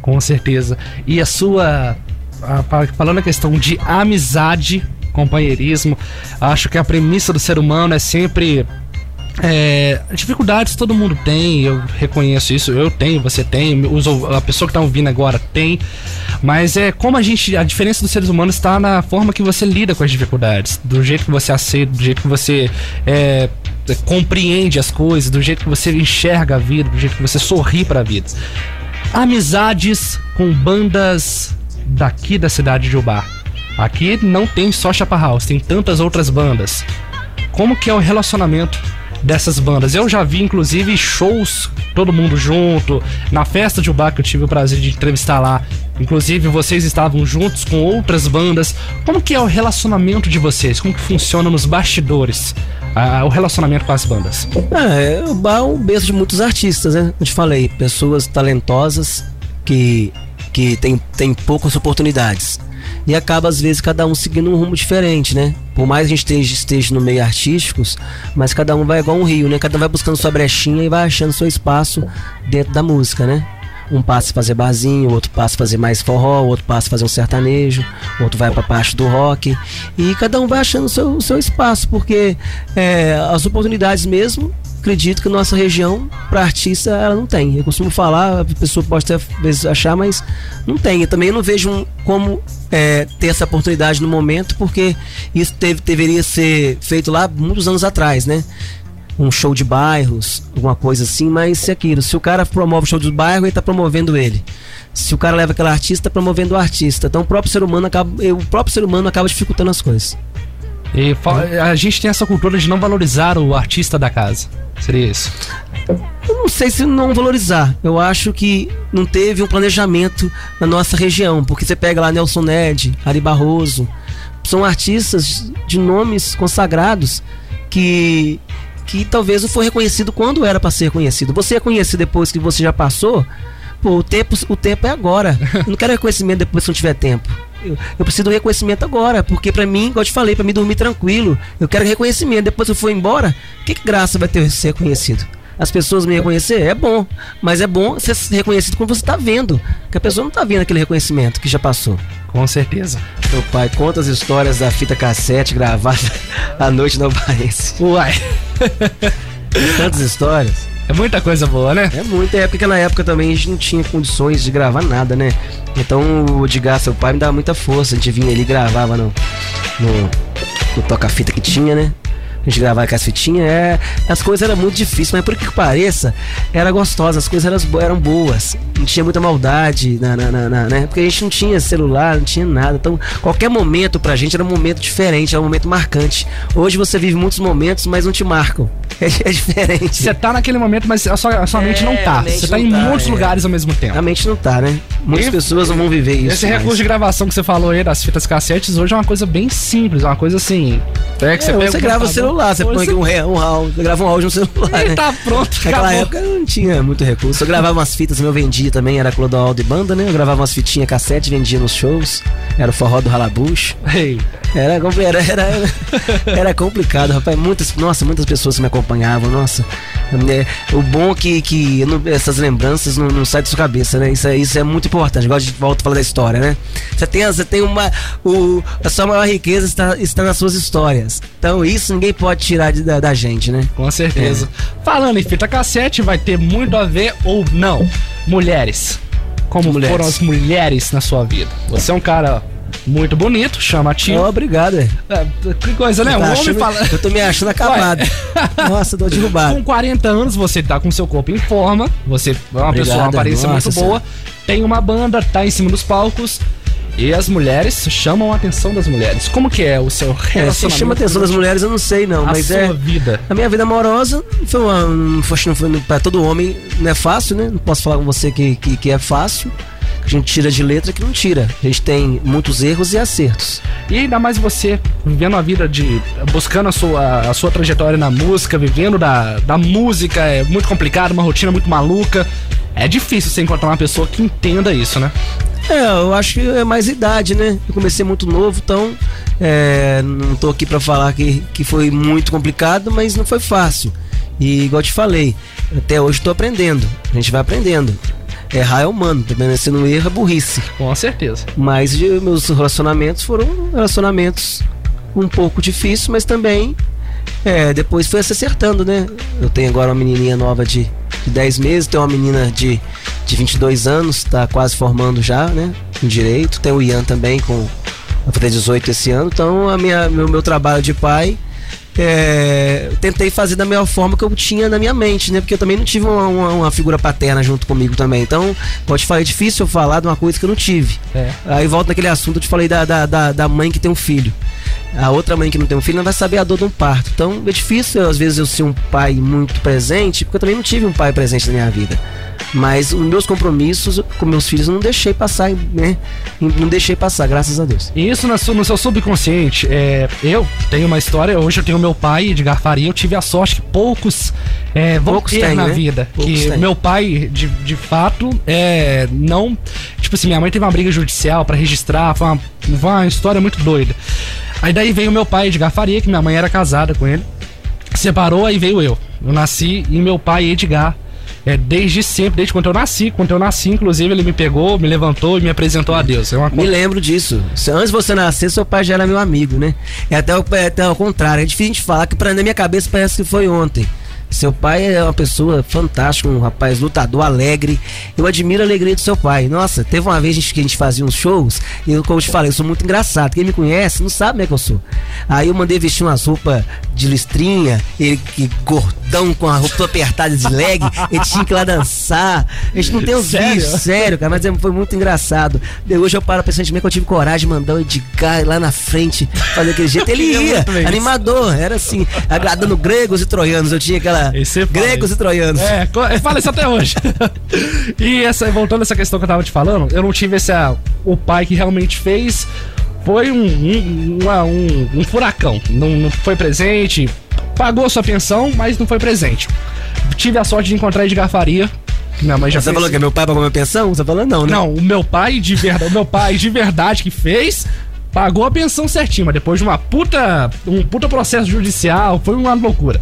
Com certeza. E a sua. A, falando a questão de amizade, companheirismo, acho que a premissa do ser humano é sempre é, dificuldades todo mundo tem, eu reconheço isso, eu tenho, você tem, a pessoa que está ouvindo agora tem, mas é como a gente, a diferença dos seres humanos está na forma que você lida com as dificuldades, do jeito que você aceita, do jeito que você é, compreende as coisas, do jeito que você enxerga a vida, do jeito que você sorri para a vida. Amizades com bandas daqui da cidade de Ubar. Aqui não tem só Chapa House, tem tantas outras bandas. Como que é o relacionamento dessas bandas. Eu já vi, inclusive, shows, todo mundo junto, na festa de Ubá que eu tive o prazer de entrevistar lá. Inclusive, vocês estavam juntos com outras bandas. Como que é o relacionamento de vocês? Como que funciona nos bastidores? o relacionamento com as bandas? É, o Bar é um berço de muitos artistas, né? Eu te falei, pessoas talentosas que, que tem, tem poucas oportunidades e acaba às vezes cada um seguindo um rumo diferente, né? Por mais que a gente esteja, esteja no meio artísticos, mas cada um vai igual um rio, né? Cada um vai buscando sua brechinha e vai achando seu espaço dentro da música, né? Um passa a fazer barzinho, outro passa a fazer mais forró, outro passa a fazer um sertanejo, outro vai para parte do rock. E cada um vai achando o seu, seu espaço, porque é, as oportunidades mesmo acredito que nossa região, para artista, ela não tem. Eu costumo falar, a pessoa pode até vezes achar, mas não tem. Eu também não vejo como é, ter essa oportunidade no momento, porque isso teve- deveria ser feito lá muitos anos atrás, né? Um show de bairros, alguma coisa assim, mas se aquilo, se o cara promove o show de bairro, ele tá promovendo ele. Se o cara leva aquele artista, tá promovendo o artista. Então o próprio ser humano acaba, o próprio ser humano acaba dificultando as coisas. E a gente tem essa cultura de não valorizar o artista da casa. Seria isso. Eu não sei se não valorizar. Eu acho que não teve um planejamento na nossa região. Porque você pega lá Nelson Ned, Ari Barroso. São artistas de nomes consagrados que, que talvez não foi reconhecido quando era para ser reconhecido. Você é conhecido depois que você já passou. Pô, o tempo, o tempo é agora. Eu não quero reconhecimento depois que não tiver tempo. Eu, eu preciso do reconhecimento agora, porque pra mim, igual eu te falei, pra mim dormir tranquilo, eu quero reconhecimento. Depois que eu for embora, que, que graça vai ter eu ser reconhecido? As pessoas me reconhecer é bom, mas é bom ser reconhecido quando você tá vendo, que a pessoa não tá vendo aquele reconhecimento que já passou. Com certeza. Meu pai conta as histórias da fita cassete gravada à noite na Baense. Uai. Tantas histórias. É muita coisa boa, né? É muita, é porque na época também a gente não tinha condições de gravar nada, né? Então o Edgar, seu pai, me dava muita força. A gente vinha ali e gravava no, no, no toca-fita que tinha, né? A gente gravava com as fitinhas, é, as coisas eram muito difíceis, mas por que pareça, era gostosa, as coisas eram, eram boas, não tinha muita maldade, na, na, na- na- né? Porque a gente não tinha celular, não tinha nada, então qualquer momento pra gente era um momento diferente, era um momento marcante. Hoje você vive muitos momentos, mas não te marcam, é, é diferente. Você tá naquele momento, mas a sua, a sua mente não É, tá. Você tá em tá, muitos é. lugares ao mesmo tempo. A mente não tá, né? Muitas E- pessoas não vão viver isso. Esse mas- recurso de gravação que você falou aí das fitas cassetes hoje é uma coisa bem simples, é uma coisa assim. É que É, pega você o grava o celular, você põe aqui um, um áudio, você grava um áudio no celular. E né? tá pronto, Naquela acabou. época não tinha muito recurso. Eu gravava umas fitas, eu vendia também, era Clodoaldo e banda, né? Eu gravava umas fitinhas cassete, vendia nos shows. Era o forró do Ralabucho. Ei. Era, era, era, era, complicado, rapaz. Muitas, nossa, muitas pessoas me acompanhavam, nossa. É, o bom é que, que não- essas lembranças não, não saem da sua cabeça, né? Isso, é- isso é muito importante. Igual a gente volta a falar da história, né? Você tem, você tem uma. O, a sua maior riqueza está, está nas suas histórias. Então isso ninguém pode tirar de- da, da gente, né? Com certeza. Falando em fita cassete, vai ter muito a ver ou não. Mulheres. Como Mulheres. foram as mulheres na sua vida? Você é um cara muito bonito, chamativo. Oh, obrigado, é. É, que coisa, né? Eu Um homem achando- fala. Eu tô me achando acabado. Nossa, tô derrubado. Com 40 anos, você tá com seu corpo em forma, você é uma Obrigado, pessoa, uma aparência muito boa, tem uma banda, tá em cima dos palcos. E as mulheres chamam a atenção das mulheres. Como que é o seu É, se relacionamento? chama a atenção das mulheres, eu não sei, não. A mas sua é. vida. A minha vida amorosa foi uma. Não foi, não foi, pra todo homem não é fácil, né? Não posso falar com você que, que, que é fácil. A gente tira de letra que não tira. A gente tem muitos erros e acertos. E ainda mais você vivendo a vida de. buscando a sua, a sua trajetória na música, vivendo da, da música, é muito complicado, uma rotina muito maluca. É difícil você encontrar uma pessoa que entenda isso, né? É, eu acho que é mais idade, né? Eu comecei muito novo, então é, não tô aqui pra falar que, que foi muito complicado, mas não foi fácil. E igual eu te falei, até hoje tô aprendendo. A gente vai aprendendo. Errar é humano, permanecer no erro é burrice. Com certeza. Mas de- meus relacionamentos foram relacionamentos um pouco difíceis, mas também é, depois foi se acertando, né? Eu tenho agora uma menininha nova de, de 10 meses, tenho uma menina de, de 22 anos, tá quase formando já, né? Em direito. Tem o Ian também, com vai fazer 18 esse ano. Então, a minha, meu, meu trabalho de pai é, tentei fazer da melhor forma que eu tinha na minha mente, né? Porque eu também não tive uma, uma- uma figura paterna junto comigo também. Então, pode falar, é difícil eu falar de uma coisa que eu não tive. É. Aí volta naquele assunto, eu te falei da, da, da, da mãe que tem um filho. A outra mãe que não tem um filho não vai saber a dor de um parto. Então é difícil, às vezes, eu ser um pai muito presente, porque eu também não tive um pai presente na minha vida. Mas os meus compromissos com meus filhos eu não deixei passar, né? Não deixei passar, graças a Deus. E isso na su- no seu subconsciente. É, eu tenho uma história, hoje eu tenho meu pai, Edgar Faria, eu tive a sorte que poucos é, vão Poucos ter têm, na né? vida. Poucos que têm. meu pai, de, de fato, é, não. Tipo assim, minha mãe teve uma briga judicial pra registrar, foi uma, foi uma história muito doida. Aí daí veio meu pai, Edgar Faria, que minha mãe era casada com ele. Separou, aí veio eu. Eu nasci e meu pai, Edgar. É, desde sempre, desde quando eu nasci. Quando eu nasci, inclusive, ele me pegou, me levantou e me apresentou a Deus. É uma Me lembro disso. Antes de você nascer, seu pai já era meu amigo, né? É até, o- é até ao contrário. É difícil de falar que pra, na minha cabeça parece que foi ontem. Seu pai é uma pessoa fantástica, um rapaz lutador, alegre. Eu admiro a alegria do seu pai. Nossa, teve uma vez que a gente fazia uns shows, e eu, como eu te falei, eu sou muito engraçado. Quem me conhece não sabe como é que eu sou. Aí eu mandei vestir umas roupas de listrinha, ele que gordão com a roupa apertada de leg, ele tinha que ir lá dançar. A gente não tem os Sério? vídeos, sério, cara, mas é- foi muito engraçado. Daí hoje eu paro recentemente que eu tive coragem de mandar o Edgar lá na frente fazer aquele jeito. Ele ia, animador, era assim, agradando gregos e troianos. Eu tinha aquela. Gregos e troianos. É, fala isso até hoje. e essa, voltando a essa questão que eu tava te falando, eu não tive esse. ah, o pai que realmente fez foi um, um, uma- um- um furacão. Não, não foi presente, pagou sua pensão, mas não foi presente. Tive a sorte de encontrar Edgar Faria. Minha mãe já Você fez- falou que meu pai pagou minha pensão? Você falou não, né? Não, o meu pai de verdade, o meu pai de verdade que fez, pagou a pensão certinho, mas depois de uma puta, um puta processo judicial, foi uma loucura.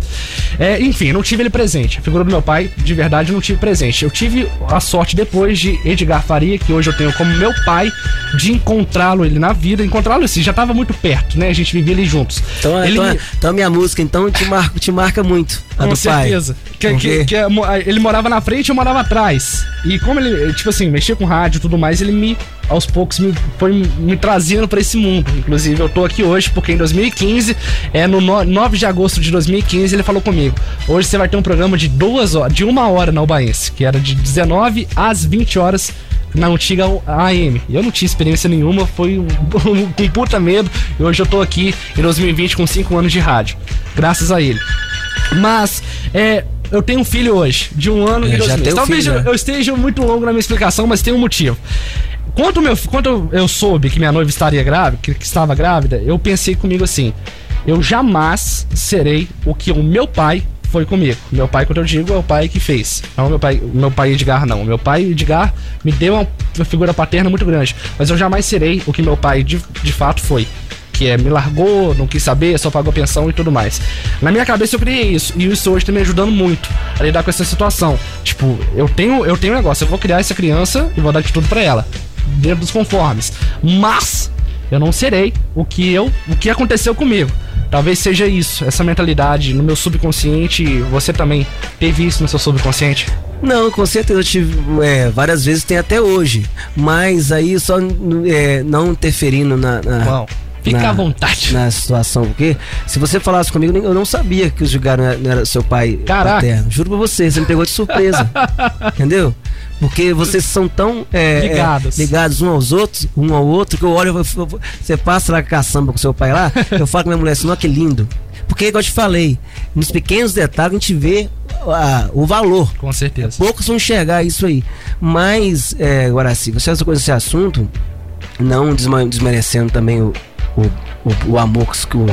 É, enfim, não tive ele presente. A figura do meu pai, de verdade, não tive presente. Eu tive a sorte depois de Edgar Faria, que hoje eu tenho como meu pai, de encontrá-lo ele na vida, encontrá-lo assim, já tava muito perto, né? A gente vivia ali juntos. Então, ele então, me- então a minha música então te marca, te marca muito. A com certeza. Que, que- que é ele morava na frente e eu morava atrás. E como ele, tipo assim, mexia com rádio e tudo mais, ele me, aos poucos, me foi me, trazendo pra esse mundo. Inclusive, eu tô aqui hoje porque em 2015, é no no- 9 de agosto de 2015, ele falou comigo: hoje você vai ter um programa de duas horas, de uma hora na Ubaense, que era de 19 às 20 horas na antiga AM. Eu não tinha experiência nenhuma, foi um, com puta medo. E hoje eu tô aqui em 2020 com 5 anos de rádio. Graças a ele. Mas, é. Eu tenho um filho hoje, de um ano É, e dois já meses. um Talvez filho, eu, né? eu esteja muito longo na minha explicação, mas tem um motivo. Quando, meu, quando eu soube que minha noiva estaria grávida, que, que estava grávida, eu pensei comigo assim: eu jamais serei o que o meu pai foi comigo. Meu pai, quando eu digo, é o pai que fez. Não meu pai, meu pai Edgar, não. Meu pai Edgar me deu uma, figura paterna muito grande. Mas eu jamais serei o que meu pai de, de fato foi. Que é, me largou, não quis saber, só pagou pensão e tudo mais. Na minha cabeça eu criei isso. E isso hoje tá me ajudando muito a lidar com essa situação. Tipo, eu tenho, eu tenho um negócio, eu vou criar essa criança e vou dar de tudo pra ela. Dentro dos conformes. Mas eu não serei o que eu, o que aconteceu comigo. Talvez seja isso, essa mentalidade no meu subconsciente. Você também teve isso no seu subconsciente? Não, com certeza eu tive é, várias vezes, tem até hoje. Mas aí só é, não interferindo na. na fica na- à vontade. Na situação, porque se você falasse comigo, eu não sabia que o Gilgar não era, não era seu pai Caraca. paterno. Juro pra você, você me pegou de surpresa. entendeu? Porque vocês são tão é, é, Ligados. ligados um aos outros, um ao outro, que eu olho, eu- eu- você passa lá com a caçamba com seu pai lá, eu falo com minha mulher assim, não, que lindo. Porque, igual eu te falei, nos pequenos detalhes a gente vê o valor. Com certeza. Poucos vão enxergar isso aí. Mas, é, Guaraci, você essa coisa desse assunto, não desmerecendo também o, o, o, o amor que o,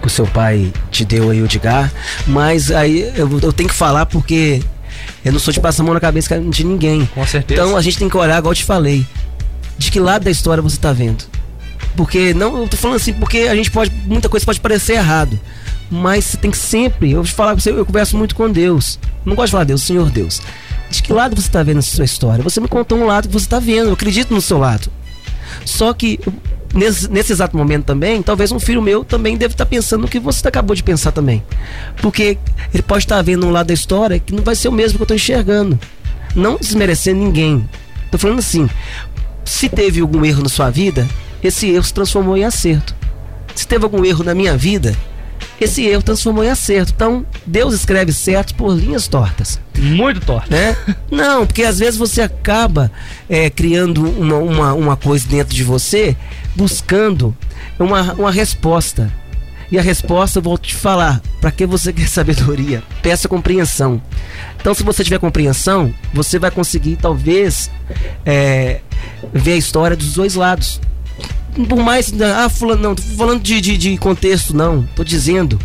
que o seu pai te deu aí, o Edgar. Mas aí eu, eu tenho que falar porque eu não sou de passar a mão na cabeça de ninguém. Com certeza. Então a gente tem que olhar, igual eu te falei, de que lado da história você tá vendo. Porque, não, eu tô falando assim, porque a gente pode, muita coisa pode parecer errado. Mas você tem que sempre, eu vou te falar com você, eu converso muito com Deus. Não gosto de falar Deus, Senhor Deus. De que lado você tá vendo essa sua história? Você me contou um lado que você tá vendo, eu acredito no seu lado. Só que nesse, nesse exato momento também, talvez um filho meu também deve estar pensando no que você acabou de pensar também. Porque ele pode estar vendo um lado da história que não vai ser o mesmo que eu estou enxergando. Não desmerecendo ninguém. Tô falando assim, se teve algum erro na sua vida, esse erro se transformou em acerto. Se teve algum erro na minha vida, esse erro transformou em acerto. Então, Deus escreve certo por linhas tortas. Muito torto. Né? Não, porque às vezes você acaba é, criando uma, uma, uma coisa dentro de você, buscando uma, uma resposta. E a resposta, eu vou te falar, para que você quer sabedoria? Peça compreensão. Então, se você tiver compreensão, você vai conseguir, talvez, é, ver a história dos dois lados. Por mais. Ah, fulano, não, tô falando de, de, de contexto, não. Tô dizendo.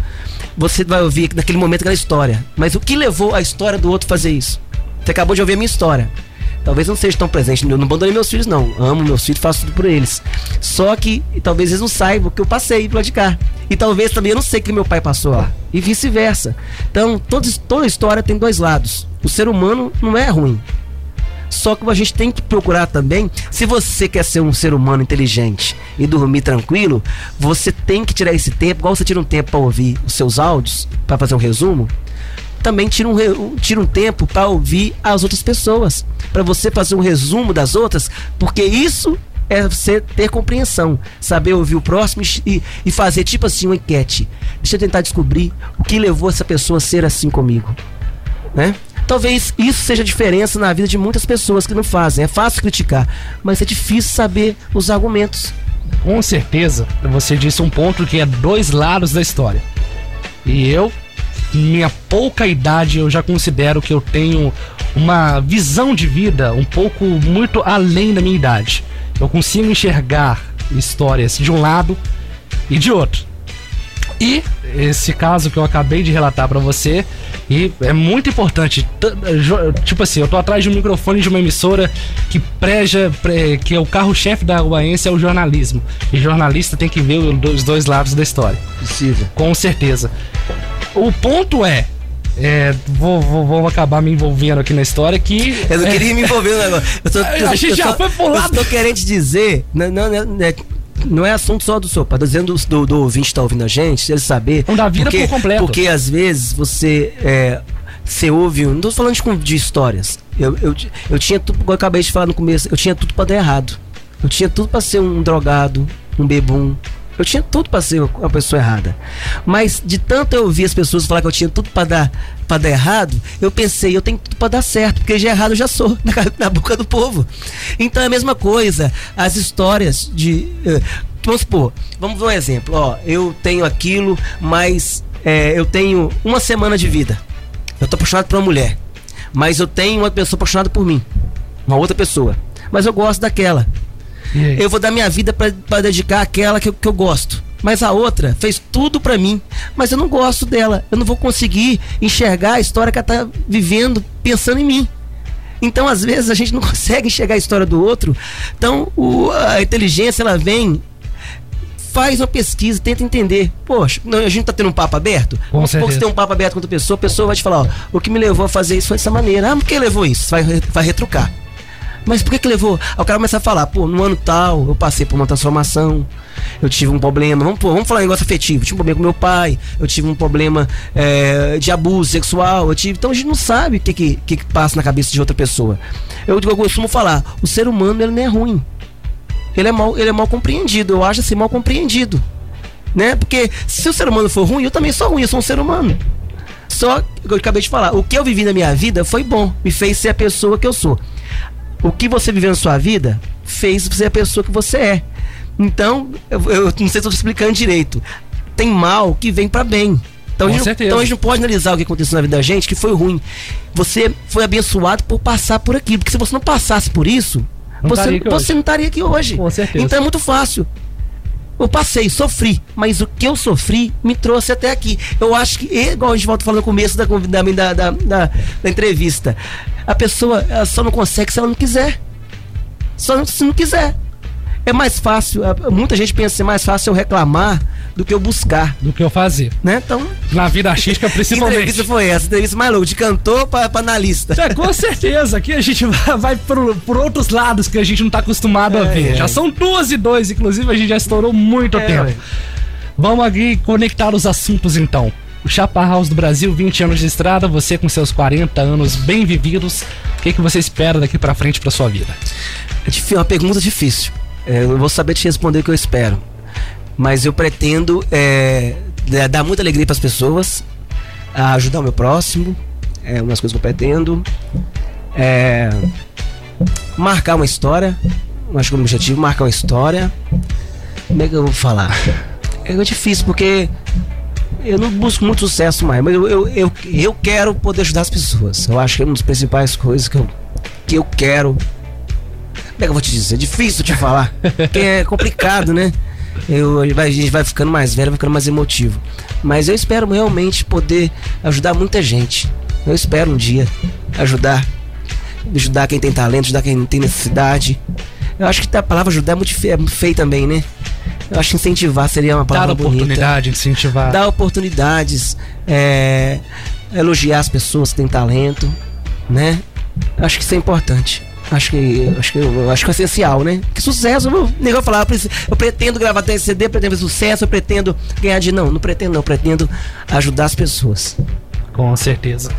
Você vai ouvir naquele momento aquela história. Mas o que levou a história do outro a fazer isso? Você acabou de ouvir a minha história. Talvez não seja tão presente. Eu não abandonei meus filhos, não. Amo meus filhos, faço tudo por eles. Só que talvez eles não saibam que eu passei de cá. E talvez também eu não sei que meu pai passou lá. E vice-versa. Então, toda, toda história tem dois lados. O ser humano não é ruim. Só que a gente tem que procurar também, se você quer ser um ser humano inteligente e dormir tranquilo, você tem que tirar esse tempo, igual você tira um tempo para ouvir os seus áudios, para fazer um resumo, também tira um, tira um tempo para ouvir as outras pessoas, para você fazer um resumo das outras, porque isso é você ter compreensão, saber ouvir o próximo e, e fazer tipo assim uma enquete. Deixa eu tentar descobrir o que levou essa pessoa a ser assim comigo, né? Talvez isso seja a diferença na vida de muitas pessoas que não fazem. É fácil criticar, mas é difícil saber os argumentos. Com certeza, você disse um ponto que é dois lados da história. E eu, minha pouca idade, eu já considero que eu tenho uma visão de vida um pouco muito além da minha idade. Eu consigo enxergar histórias de um lado e de outro. E esse caso que eu acabei de relatar pra você, e é muito importante. Tipo assim, eu tô atrás de um microfone de uma emissora que preja, pre- que é o carro-chefe da Uaense é o jornalismo. E jornalista tem que ver os dois lados da história. Possível. Com certeza. O ponto é. é, vou, vou, vou acabar me envolvendo aqui na história que. Eu não é, queria me envolver no negócio. Eu tô, A gente já foi pro lado. Eu tô querendo dizer. Não, não, não, não é- não é assunto só do sopa. Tô dizendo do, do, do ouvinte que tá ouvindo a gente, ele saber. Não dá vida porque, por completo. Porque às vezes você. É, você ouve. Não tô falando de, de histórias. Eu, eu, eu tinha tudo, como eu acabei de falar no começo, eu tinha tudo pra dar errado. Eu tinha tudo pra ser um drogado, um bebum. Eu tinha tudo pra ser uma pessoa errada. Mas de tanto eu ouvir as pessoas falar que eu tinha tudo pra dar, pra dar errado, eu pensei, eu tenho tudo pra dar certo, porque já errado eu já sou na, na boca do povo. Então é a mesma coisa. As histórias de. eh, vamos supor, vamos ver um exemplo. Ó, eu tenho aquilo, mas eh, eu tenho uma semana de vida. Eu tô apaixonado por uma mulher. Mas eu tenho uma pessoa apaixonada por mim. Uma outra pessoa. Mas eu gosto daquela. Eu vou dar minha vida pra pra dedicar àquela que eu, que eu gosto. Mas a outra fez tudo pra mim. Mas eu não gosto dela. Eu não vou conseguir enxergar a história que ela tá vivendo pensando em mim. Então, às vezes, a gente não consegue enxergar a história do outro. Então, o- a inteligência, ela vem, faz uma pesquisa, tenta entender. Poxa, não, a gente tá tendo um papo aberto? Vamos supor que você tem um papo aberto com outra pessoa, a pessoa vai te falar, ó, o que me levou a fazer isso foi dessa maneira. Ah, por que levou isso? Vai, vai retrucar. Mas por que que levou? Aí o cara começa a falar, pô, no ano tal, eu passei por uma transformação, eu tive um problema, vamos, pô, vamos falar um negócio afetivo, eu tive um problema com meu pai, eu tive um problema é, de abuso sexual, eu tive. Então a gente não sabe o que, que, que que passa na cabeça de outra pessoa. Eu, eu costumo falar, o ser humano ele não é ruim. Ele é mal, ele é mal compreendido, eu acho assim, mal compreendido. Né? Porque se o ser humano for ruim, eu também sou ruim, eu sou um ser humano. Só que eu acabei de falar, o que eu vivi na minha vida foi bom, me fez ser a pessoa que eu sou. O que você viveu na sua vida fez você a pessoa que você é. Então, eu, eu não sei se estou explicando direito. Tem mal que vem pra bem. Então a, gente, então a gente não pode analisar o que aconteceu na vida da gente que foi ruim. Você foi abençoado por passar por aquilo. Porque se você não passasse por isso, Não você, você hoje. não estaria aqui hoje. Com certeza. Então é muito fácil. Eu passei, sofri, mas o que eu sofri me trouxe até aqui. Eu acho que, igual a gente volta falando no começo da, da, da, da, da- entrevista, a pessoa só não consegue se ela não quiser. Só se não quiser. É mais fácil, a- muita gente pensa que é mais fácil eu reclamar do que eu buscar. Do que eu fazer. Né? Então. Na vida artística, Que principalmente. entrevista foi essa? Entrevista mais louca, de cantor pra, pra analista. É, com certeza, aqui a gente vai, por, outros lados que a gente não tá acostumado a É, ver. é. Já são duas e dois, inclusive a gente já estourou muito É, tempo. Vamos aqui conectar os assuntos então. O Chapa House do Brasil, 20 anos de estrada, você com seus 40 anos bem vividos, o que, que você espera daqui pra frente pra sua vida? É uma pergunta difícil. É, eu não vou saber te responder o que eu espero. Mas eu pretendo é, é, dar muita alegria para as pessoas, ajudar o meu próximo. É uma das coisas que eu pretendo. É, marcar uma história. Acho que o meu objetivo é marcar uma história. Como é que eu vou falar? É difícil porque eu não busco muito sucesso mais, mas eu, eu, eu, eu quero poder ajudar as pessoas. Eu acho que é uma das principais coisas que eu, que eu quero como é que eu vou te dizer? É difícil te falar. Porque é complicado, né? Eu, a gente vai ficando mais velho, vai ficando mais emotivo. Mas eu espero realmente poder ajudar muita gente. Eu espero um dia ajudar. Ajudar quem tem talento, ajudar quem tem necessidade. Eu acho que a palavra ajudar é muito feia, é feia também, né? Eu acho que incentivar seria uma palavra Dar bonita. oportunidade, incentivar. Dar oportunidades, é, elogiar as pessoas que têm talento, né? Eu Acho que isso é importante. Acho que, acho que, acho que é essencial, né? Que sucesso, eu, nem vou falar, eu pretendo gravar até CD, pretendo fazer sucesso, eu pretendo ganhar de não, não pretendo não, eu pretendo ajudar as pessoas. Com certeza.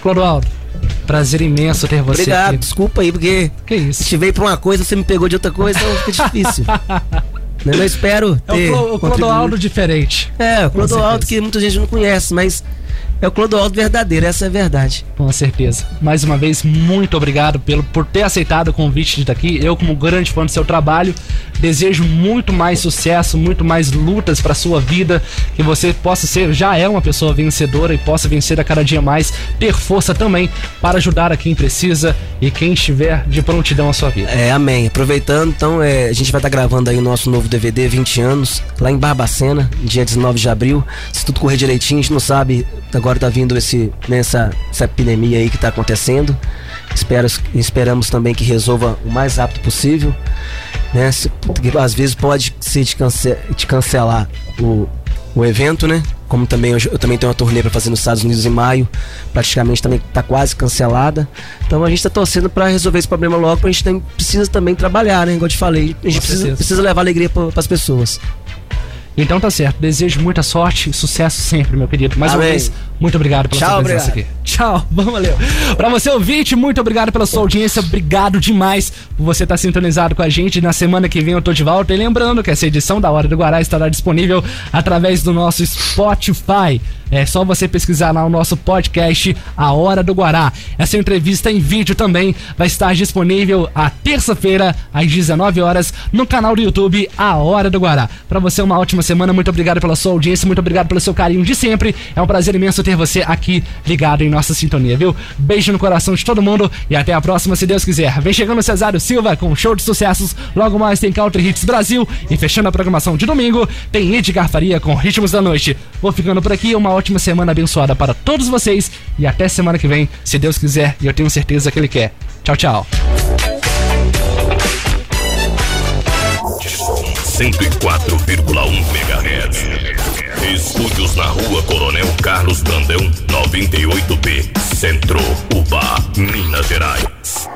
Clodoaldo, prazer imenso ter você Obrigado, aqui. desculpa aí, porque. Que isso? Se veio pra uma coisa, você me pegou de outra coisa, então fica difícil. Né, Eu espero É o, ter. Clo- o. Clodoaldo diferente. É, o Clodoaldo que muita gente não conhece, mas é o Clodoaldo verdadeiro, essa é a verdade. Com certeza. Mais uma vez, muito obrigado pelo, por ter aceitado o convite de estar aqui. Eu, como grande fã do seu trabalho, desejo muito mais sucesso, muito mais lutas para sua vida, que você possa ser, já é uma pessoa vencedora e possa vencer a cada dia mais, ter força também para ajudar a quem precisa e quem estiver de prontidão à sua vida. É, amém. Aproveitando, então, é, a gente vai estar gravando aí o nosso novo DVD 20 anos, lá em Barbacena, dia 19 de abril. Se tudo correr direitinho, a gente não sabe, agora tá vindo esse, né, essa, epidemia aí que tá acontecendo. Espero, esperamos também que resolva o mais rápido possível. Né? Às vezes pode ser de, cance de cancelar o, o evento, né? Como também eu, eu também tenho uma turnê para fazer nos Estados Unidos em maio, praticamente também tá quase cancelada. Então a gente tá torcendo para resolver esse problema logo, porque a gente tem, precisa também trabalhar, né? Igual eu te falei, a gente precisa, precisa levar alegria para as pessoas. Então tá certo. Desejo muita sorte e sucesso sempre, meu querido. Mais uma Amém. vez, muito obrigado pela Tchau, sua presença obrigado. aqui. Tchau, valeu. Pra você ouvinte, muito obrigado pela sua audiência. Obrigado demais por você estar sintonizado com a gente. Na semana que vem eu tô de volta. E lembrando que essa edição da Hora do Guará estará disponível através do nosso Spotify. É só você pesquisar lá o nosso podcast A Hora do Guará. Essa entrevista em vídeo também vai estar disponível a terça-feira às 19 horas no canal do YouTube A Hora do Guará. Pra você uma ótima semana. Muito obrigado pela sua audiência, muito obrigado pelo seu carinho de sempre. É um prazer imenso ter você aqui ligado em nossa sintonia, viu? Beijo no coração de todo mundo e até a próxima, se Deus quiser. Vem chegando Cesário Silva com um show de sucessos. Logo mais tem Country Hits Brasil e fechando a programação de domingo tem Edgar Faria com Ritmos da Noite. Vou ficando por aqui, uma ótima semana abençoada para todos vocês e até semana que vem, se Deus quiser e eu tenho certeza que Ele quer. Tchau, tchau. 104,1 MHz. Estúdios na rua Coronel Carlos Brandão, 98B, Centro, Uba, Minas Gerais.